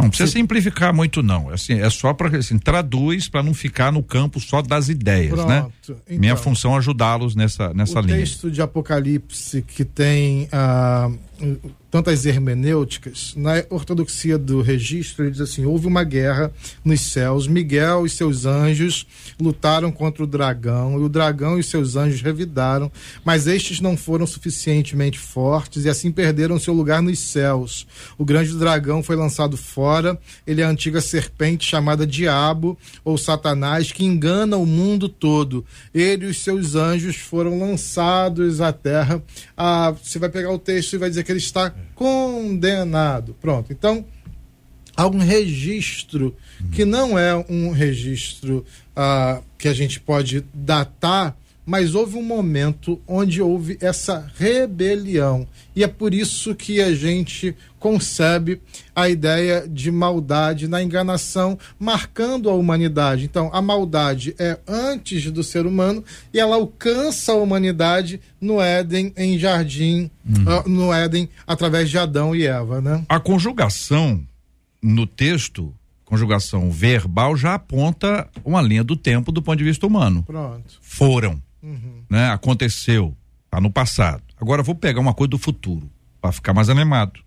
Speaker 2: Não precisa simplificar muito não, assim, é só para assim, traduz para não ficar no campo só das ideias, né?
Speaker 4: Pronto.
Speaker 2: Minha
Speaker 4: Então,
Speaker 2: função é ajudá-los nessa nessa
Speaker 4: o
Speaker 2: linha.
Speaker 4: texto de Apocalipse que tem ah, tantas hermenêuticas, na ortodoxia do registro, ele diz assim: houve uma guerra nos céus, Miguel e seus anjos lutaram contra o dragão, e o dragão e seus anjos revidaram, mas estes não foram suficientemente fortes e assim perderam seu lugar nos céus. O grande dragão foi lançado fora, ele é a antiga serpente chamada Diabo ou Satanás, que engana o mundo todo. Ele e os seus anjos foram lançados à terra. Ah, você vai pegar o texto e vai dizer que ele está condenado. Pronto. Então, há um registro que não é um registro ah, que a gente pode datar, mas houve um momento onde houve essa rebelião. E é por isso que a gente concebe a ideia de maldade na enganação, marcando a humanidade. Então, a maldade é antes do ser humano e ela alcança a humanidade no Éden, em jardim, ah, no Éden, através de Adão e Eva, né?
Speaker 2: A conjugação no texto, conjugação verbal, já aponta uma linha do tempo do ponto de vista humano.
Speaker 4: Pronto.
Speaker 2: Foram, né? Aconteceu, tá no passado. Agora vou pegar uma coisa do futuro, para ficar mais animado.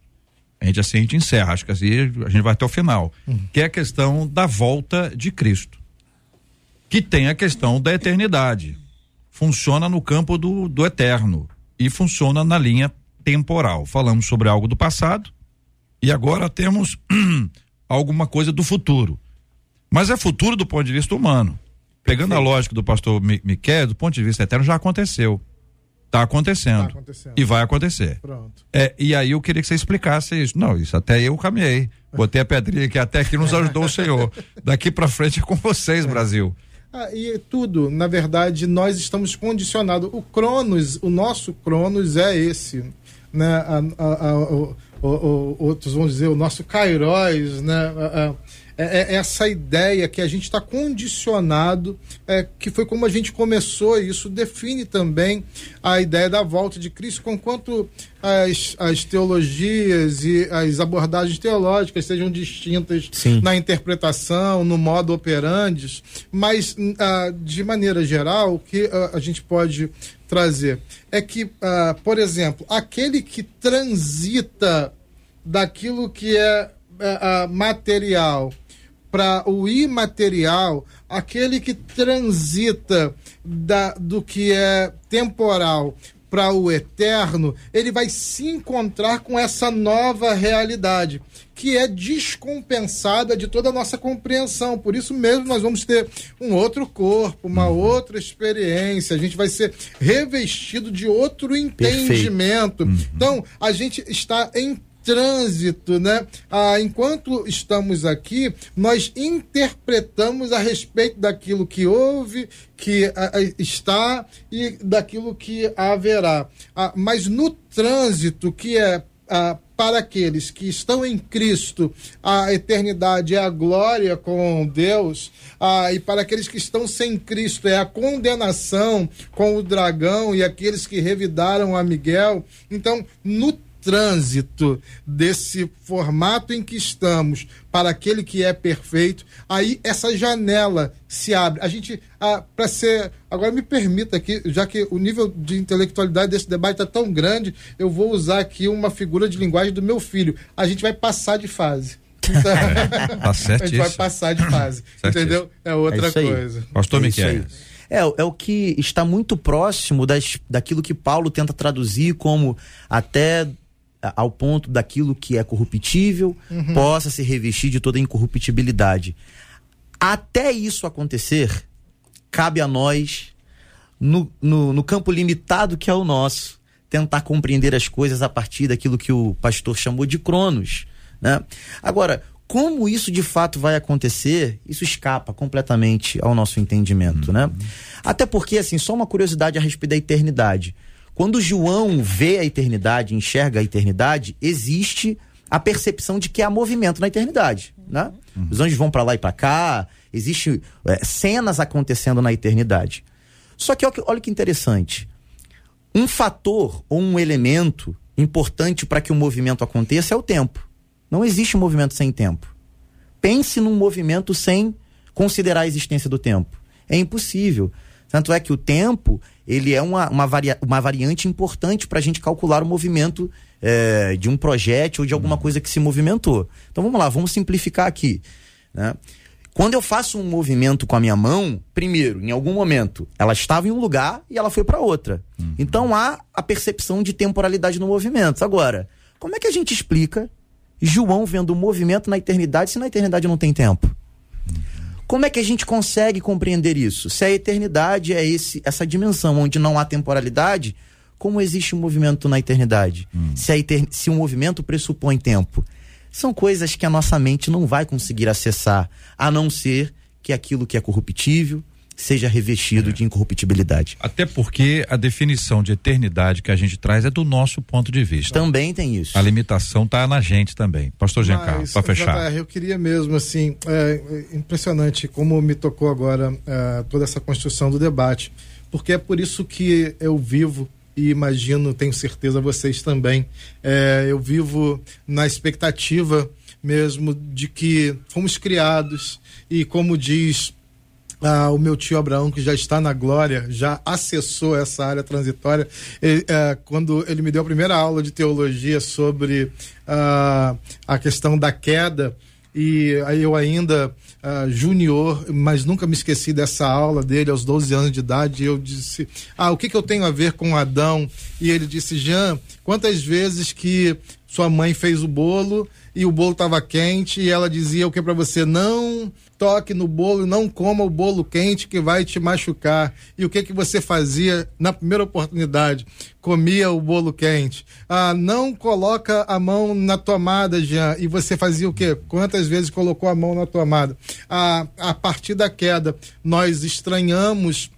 Speaker 2: A gente assim a gente encerra, acho que assim a gente vai até o final, que é a questão da volta de Cristo. Que tem a questão da eternidade. Funciona no campo do, do eterno e funciona na linha temporal. Falamos sobre algo do passado, e agora temos alguma coisa do futuro. Mas é futuro do ponto de vista humano. Pegando a lógica do pastor Mi- Miquel, do ponto de vista eterno, já aconteceu. Está acontecendo.
Speaker 4: Tá acontecendo.
Speaker 2: E vai acontecer.
Speaker 4: Pronto.
Speaker 2: É, e aí eu queria que você explicasse isso. Não, isso até eu caminhei. Botei a pedrinha que até aqui nos ajudou o Senhor. Daqui para frente é com vocês, Brasil.
Speaker 4: Ah, e tudo, na verdade, nós estamos condicionados. O Cronos, o nosso Cronos é esse, né? A- a- a- o- o- o- outros vão dizer o nosso Kairos, né? A- é, é essa ideia que a gente está condicionado, é, que foi como a gente começou, e isso define também a ideia da volta de Cristo, conquanto as, as teologias e as abordagens teológicas sejam distintas
Speaker 5: Sim.
Speaker 4: na interpretação, no modo operandi, mas ah, de maneira geral, o que ah, a gente pode trazer é que, ah, por exemplo, aquele que transita daquilo que é material para o imaterial, aquele que transita da, do que é temporal para o eterno, ele vai se encontrar com essa nova realidade, que é descompensada de toda a nossa compreensão. Por isso mesmo nós vamos ter um outro corpo, uma outra experiência, a gente vai ser revestido de outro entendimento. Então, a gente está em trânsito, né? Ah, enquanto estamos aqui, nós interpretamos a respeito daquilo que houve, que ah, ah, está e daquilo que haverá. Ah, mas no trânsito, que é ah, para aqueles que estão em Cristo, a eternidade é a glória com Deus, ah, e para aqueles que estão sem Cristo é a condenação com o dragão e aqueles que revidaram a Miguel. Então, no trânsito desse formato em que estamos para aquele que é perfeito, aí essa janela se abre. A gente, ah, para ser. Agora me permita aqui, já que o nível de intelectualidade desse debate está tão grande, eu vou usar aqui uma figura de linguagem do meu filho. A gente vai passar de fase.
Speaker 2: Tá
Speaker 4: a gente vai passar de fase.
Speaker 2: Certíssimo.
Speaker 4: entendeu? É outra
Speaker 5: É isso aí.
Speaker 4: coisa.
Speaker 2: Pastor
Speaker 5: É isso
Speaker 2: Miquel.
Speaker 5: aí. É, é o que está muito próximo das, daquilo que Paulo tenta traduzir como até ao ponto daquilo que é corruptível possa se revestir de toda a incorruptibilidade. Até isso acontecer, cabe a nós, no, no, no campo limitado que é o nosso, tentar compreender as coisas a partir daquilo que o pastor chamou de cronos. Né? Agora, como isso de fato vai acontecer, isso escapa completamente ao nosso entendimento. Né? Até porque, assim, só uma curiosidade a respeito da eternidade. Quando João vê a eternidade, enxerga a eternidade, existe a percepção de que há movimento na eternidade, né? Os anjos vão para lá e para cá, existe é, cenas acontecendo na eternidade. Só que olha que- olha que interessante, um fator ou um elemento importante para que o movimento aconteça é o tempo. Não existe movimento sem tempo. Pense num movimento sem considerar a existência do tempo. É impossível. Tanto é que o tempo ele é uma, uma, varia- uma variante importante para a gente calcular o movimento eh, de um projétil ou de alguma coisa que se movimentou. Então vamos lá, vamos simplificar aqui. né? Quando eu faço um movimento com a minha mão, primeiro, em algum momento, ela estava em um lugar e ela foi para outra. Então há a percepção de temporalidade no movimento. Agora, como é que a gente explica João vendo o movimento na eternidade se na eternidade não tem tempo? Como é que a gente consegue compreender isso? Se a eternidade é esse, essa dimensão onde não há temporalidade, como existe um movimento na eternidade? Se, a eter... se o movimento pressupõe tempo. São coisas que a nossa mente não vai conseguir acessar, a não ser que aquilo que é corruptível seja revestido de incorruptibilidade.
Speaker 2: Até porque a definição de eternidade que a gente traz é do nosso ponto de vista.
Speaker 5: Também tem isso.
Speaker 2: A limitação está na gente também. Pastor Giancarlo, para fechar.
Speaker 4: Eu queria mesmo, assim, é, é impressionante como me tocou agora é, toda essa construção do debate, porque é por isso que eu vivo e imagino, tenho certeza vocês também, é, eu vivo na expectativa mesmo de que fomos criados e como diz ah, o meu tio Abraão, que já está na glória, já acessou essa área transitória. Ele, eh, quando ele me deu a primeira aula de teologia sobre ah, a questão da queda, e aí eu ainda ah, junior, mas nunca me esqueci dessa aula dele aos 12 anos de idade. Eu disse: Ah, o que, que eu tenho a ver com Adão? E ele disse: Jean, quantas vezes que sua mãe fez o bolo e o bolo estava quente e ela dizia o que para você não toque no bolo não coma o bolo quente que vai te machucar. E o que que você fazia na primeira oportunidade? Comia o bolo quente. Ah, não coloca a mão na tomada, Jean. E você fazia o quê? Quantas vezes colocou a mão na tomada? Ah, a partir da queda, nós estranhamos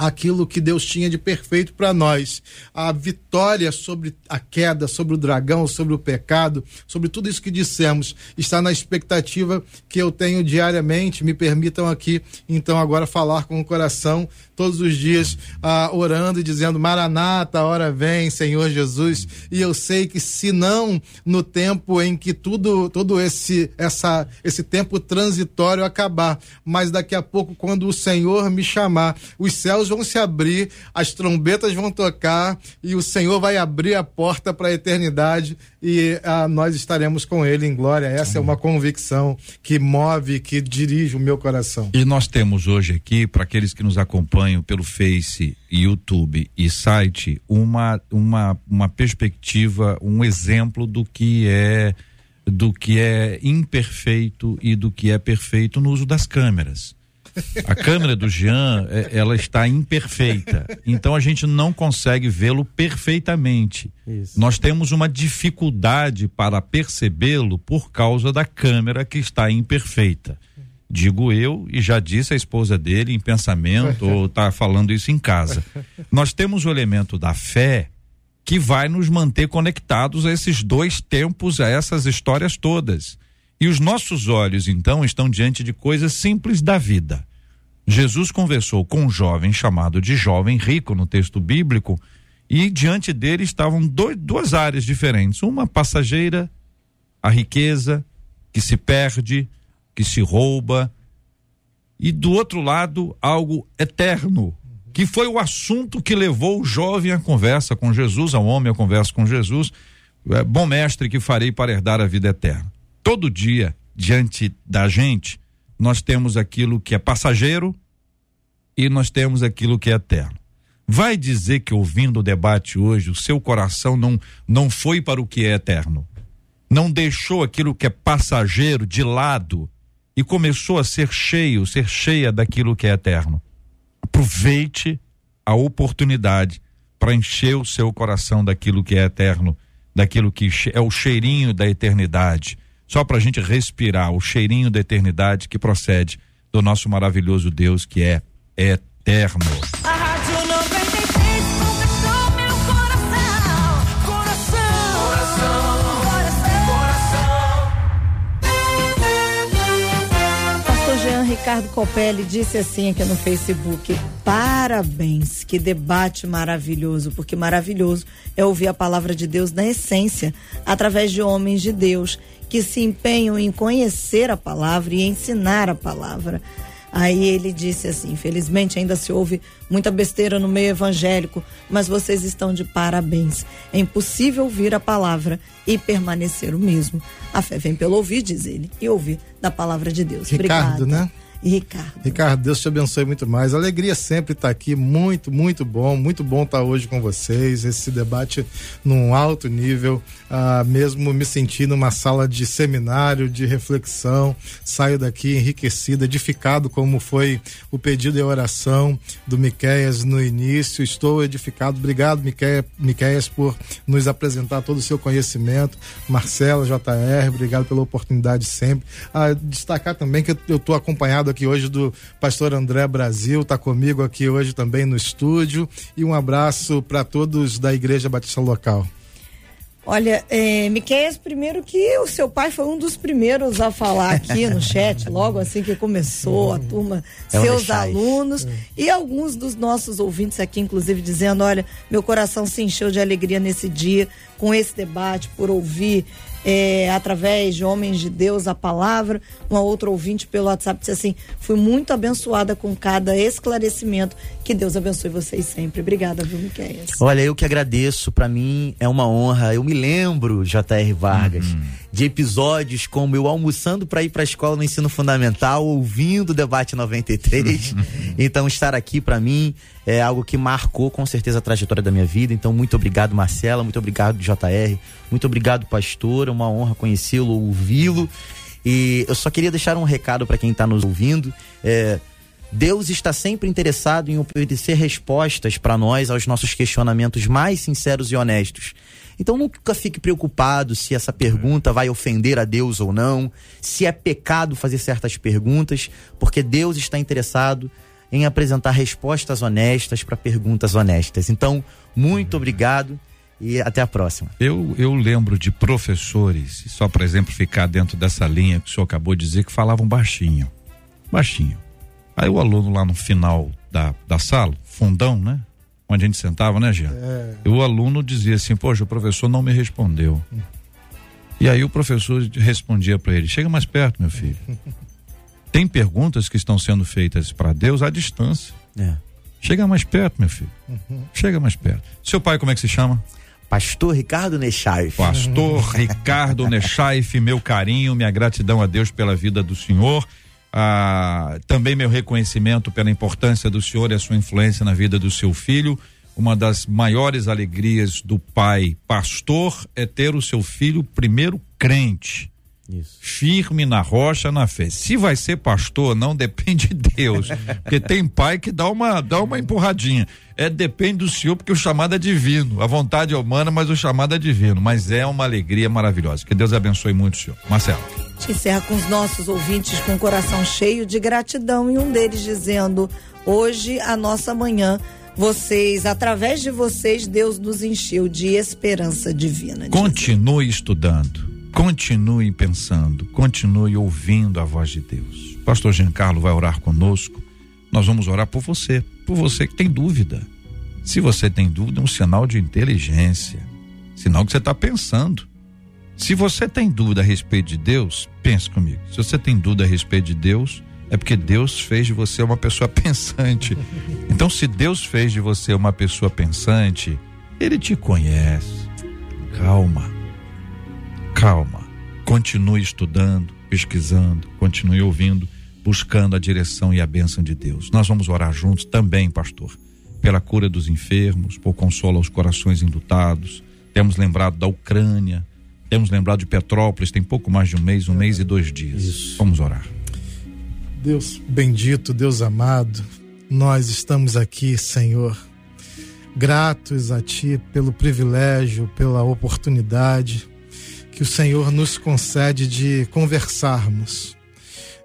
Speaker 4: aquilo que Deus tinha de perfeito para nós. A vitória sobre a queda, sobre o dragão, sobre o pecado, sobre tudo isso que dissemos, está na expectativa que eu tenho diariamente. Me permitam aqui, então, agora falar com o coração todos os dias, ah, orando e dizendo: Maranata, a hora vem, Senhor Jesus. E eu sei que, se não no tempo em que tudo, todo esse, essa, esse tempo transitório acabar, mas daqui a pouco, quando o Senhor me chamar, os céus vão se abrir, as trombetas vão tocar e o Senhor vai abrir a porta para a eternidade e ah, nós estaremos com Ele em glória. Essa é uma convicção que move, que dirige o meu coração.
Speaker 2: E nós temos hoje aqui, para aqueles que nos acompanham pelo Face, YouTube e site, uma, uma, uma perspectiva, um exemplo do que é do que é imperfeito e do que é perfeito no uso das câmeras. A câmera do Jean, é, ela está imperfeita. Então a gente não consegue vê-lo perfeitamente.
Speaker 5: Isso.
Speaker 2: Nós temos uma dificuldade para percebê-lo por causa da câmera que está imperfeita. Digo eu, e já disse a esposa dele em pensamento, ou está falando isso em casa. Nós temos o elemento da fé que vai nos manter conectados a esses dois tempos, a essas histórias todas. E os nossos olhos, então, estão diante de coisas simples da vida. Jesus conversou com um jovem chamado de jovem rico no texto bíblico, e diante dele estavam dois, duas áreas diferentes: uma passageira, a riqueza, que se perde, que se rouba, e do outro lado, algo eterno, que foi o assunto que levou o jovem à conversa com Jesus, ao homem à conversa com Jesus. É, bom mestre, que farei para herdar a vida eterna. Todo dia, diante da gente, nós temos aquilo que é passageiro e nós temos aquilo que é eterno. Vai dizer que ouvindo o debate hoje, o seu coração não, não foi para o que é eterno. Não deixou aquilo que é passageiro de lado e começou a ser cheio, ser cheia daquilo que é eterno. Aproveite a oportunidade para encher o seu coração daquilo que é eterno, daquilo que é o cheirinho da eternidade. Só para a gente respirar o cheirinho da eternidade que procede do nosso maravilhoso Deus que é eterno.
Speaker 3: Ricardo Copelli disse assim aqui no Facebook: parabéns, que debate maravilhoso, porque maravilhoso é ouvir a palavra de Deus na essência, através de homens de Deus que se empenham em conhecer a palavra e ensinar a palavra. Aí ele disse assim: infelizmente ainda se ouve muita besteira no meio evangélico, mas vocês estão de parabéns. É impossível ouvir a palavra e permanecer o mesmo. A fé vem pelo ouvir, diz ele, e ouvir da palavra de Deus.
Speaker 4: Ricardo,
Speaker 3: Obrigada.
Speaker 4: né?
Speaker 3: Ricardo.
Speaker 4: Ricardo, Deus te abençoe muito mais. Alegria sempre estar aqui, muito, muito bom, muito bom estar hoje com vocês. Esse debate num alto nível, ah, mesmo me senti numa sala de seminário, de reflexão. Saio daqui enriquecido, edificado, como foi o pedido e oração do Miqueias no início. Estou edificado. Obrigado, Miqueias, por nos apresentar todo o seu conhecimento. Marcela, JR, obrigado pela oportunidade sempre. Ah, destacar também que eu estou acompanhado aqui hoje do pastor André Brasil, está comigo aqui hoje também no estúdio. E um abraço para todos da Igreja Batista Local.
Speaker 3: Olha, é, Miqueias, primeiro que o seu pai foi um dos primeiros a falar aqui no chat, logo assim que começou a turma,
Speaker 5: É
Speaker 3: seus alunos e alguns dos nossos ouvintes aqui, inclusive, dizendo: olha, meu coração se encheu de alegria nesse dia com esse debate, por ouvir é, através de homens de Deus a palavra. Uma outra ouvinte pelo WhatsApp disse assim: fui muito abençoada com cada esclarecimento. Que Deus abençoe vocês sempre. Obrigada, viu, Miqueias?
Speaker 5: Olha, eu que agradeço, pra mim é uma honra. Eu me lembro, J.R. Vargas, de episódios como eu almoçando pra ir pra escola no ensino fundamental, ouvindo o debate 93. então, estar aqui pra mim é algo que marcou com certeza a trajetória da minha vida. Então, muito obrigado, Marcela, muito obrigado, J.R., muito obrigado, pastor. É uma honra conhecê-lo, ouvi-lo. E eu só queria deixar um recado pra quem tá nos ouvindo. É, Deus está sempre interessado em oferecer respostas para nós aos nossos questionamentos mais sinceros e honestos. Então nunca fique preocupado se essa pergunta vai ofender a Deus ou não, se é pecado fazer certas perguntas, porque Deus está interessado em apresentar respostas honestas para perguntas honestas. Então, muito obrigado e até a próxima.
Speaker 2: Eu, eu lembro de professores, só para exemplificar dentro dessa linha que o senhor acabou de dizer, que falavam baixinho. Baixinho. Aí o aluno lá no final da, da sala, fundão, né? Onde a gente sentava, né, Jean?
Speaker 4: É.
Speaker 2: E o aluno dizia assim: Poxa, o professor não me respondeu. E aí o professor respondia para ele: Chega mais perto, meu filho. Tem perguntas que estão sendo feitas para Deus à distância.
Speaker 5: É.
Speaker 2: Chega mais perto, meu filho. Chega mais perto. Seu pai, como é que se chama?
Speaker 5: Pastor Ricardo Nechaif.
Speaker 2: Pastor Ricardo Nechaif, meu carinho, minha gratidão a Deus pela vida do senhor. Ah, também meu reconhecimento pela importância do senhor e a sua influência na vida do seu filho. Uma das maiores alegrias do pai pastor é ter o seu filho primeiro crente.
Speaker 5: Isso.
Speaker 2: Firme na rocha, na fé. Se vai ser pastor, não depende de Deus. Porque tem pai que dá uma, dá uma empurradinha. É depende do senhor, porque o chamado é divino. A vontade é humana, mas o chamado é divino. Mas é uma alegria maravilhosa. Que Deus abençoe muito o senhor. Marcelo.
Speaker 3: A gente encerra com os nossos ouvintes com o coração cheio de gratidão e um deles dizendo: hoje a nossa manhã, vocês, através de vocês, Deus nos encheu de esperança divina. Diz
Speaker 2: Continue estudando, continue pensando, continue ouvindo a voz de Deus. Pastor Giancarlo vai orar conosco. Nós vamos orar por você, por você que tem dúvida. Se você tem dúvida, é um sinal de inteligência, sinal que você está pensando. Se você tem dúvida a respeito de Deus, pense comigo. Se você tem dúvida a respeito de Deus, é porque Deus fez de você uma pessoa pensante. Então, se Deus fez de você uma pessoa pensante, Ele te conhece. Calma, calma. Continue estudando, pesquisando, continue ouvindo, buscando a direção e a bênção de Deus. Nós vamos orar juntos também, pastor, pela cura dos enfermos, por consolo aos corações indutados. Temos lembrado da Ucrânia, temos lembrado de Petrópolis, tem pouco mais de um mês, um mês e dois dias. Vamos orar.
Speaker 4: Deus bendito, Deus amado, nós estamos aqui, Senhor, gratos a Ti pelo privilégio, pela oportunidade que o Senhor nos concede de conversarmos,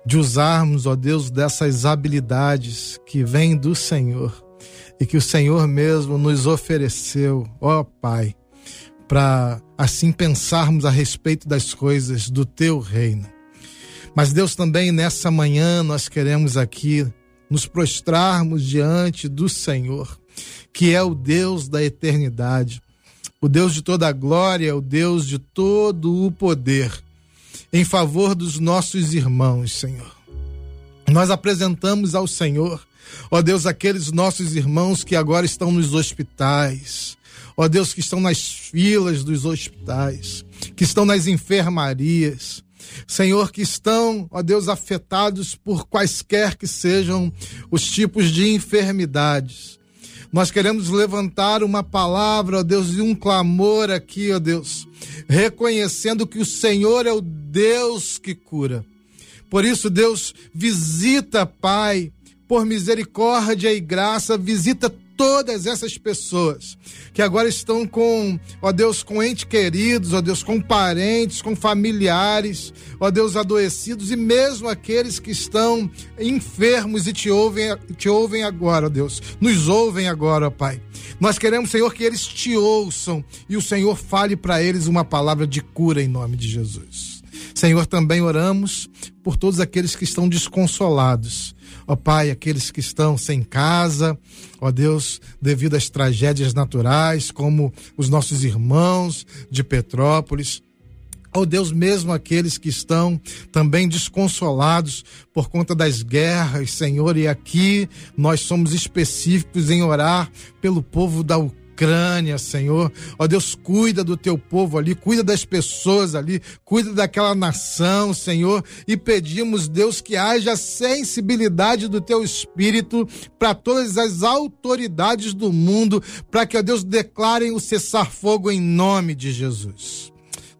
Speaker 4: de usarmos, ó Deus, dessas habilidades que vêm do Senhor e que o Senhor mesmo nos ofereceu, ó Pai, para assim pensarmos a respeito das coisas do Teu reino. Mas Deus também nessa manhã nós queremos aqui nos prostrarmos diante do Senhor, que é o Deus da eternidade, o Deus de toda a glória, o Deus de todo o poder, em favor dos nossos irmãos, Senhor. Nós apresentamos ao Senhor, ó Deus, aqueles nossos irmãos que agora estão nos hospitais, ó Deus, que estão nas filas dos hospitais, que estão nas enfermarias, Senhor, que estão, ó Deus, afetados por quaisquer que sejam os tipos de enfermidades. Nós queremos levantar uma palavra, ó Deus, e um clamor aqui, ó Deus, reconhecendo que o Senhor é o Deus que cura. Por isso, Deus, visita, Pai, por misericórdia e graça, visita todas essas pessoas que agora estão com, ó Deus, com entes queridos, ó Deus, com parentes, com familiares, ó Deus, adoecidos e mesmo aqueles que estão enfermos e te ouvem, te ouvem agora, ó Deus, nos ouvem agora, ó Pai. Nós queremos, Senhor, que eles te ouçam e o Senhor fale para eles uma palavra de cura em nome de Jesus. Senhor, também oramos por todos aqueles que estão desconsolados. Ó Pai, aqueles que estão sem casa, ó Deus, devido às tragédias naturais, como os nossos irmãos de Petrópolis. Ó Deus, mesmo aqueles que estão também desconsolados por conta das guerras, Senhor, e aqui nós somos específicos em orar pelo povo da Ucrânia, Senhor. Ó Deus, cuida do teu povo ali, cuida das pessoas ali, cuida daquela nação, Senhor. E pedimos, Deus, que haja sensibilidade do teu espírito para todas as autoridades do mundo, para que, ó Deus, declarem o cessar-fogo em nome de Jesus.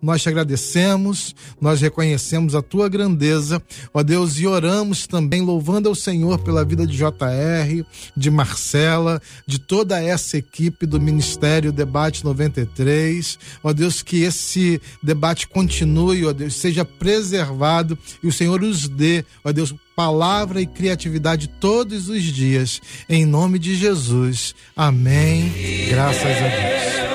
Speaker 4: Nós te agradecemos, nós reconhecemos a tua grandeza, ó Deus, e oramos também louvando ao Senhor pela vida de JR, de Marcela, de toda essa equipe do Ministério Debate 93. Ó Deus, que esse debate continue, ó Deus, seja preservado e o Senhor os dê, ó Deus, palavra e criatividade todos os dias. Em nome de Jesus. Amém. Graças a Deus.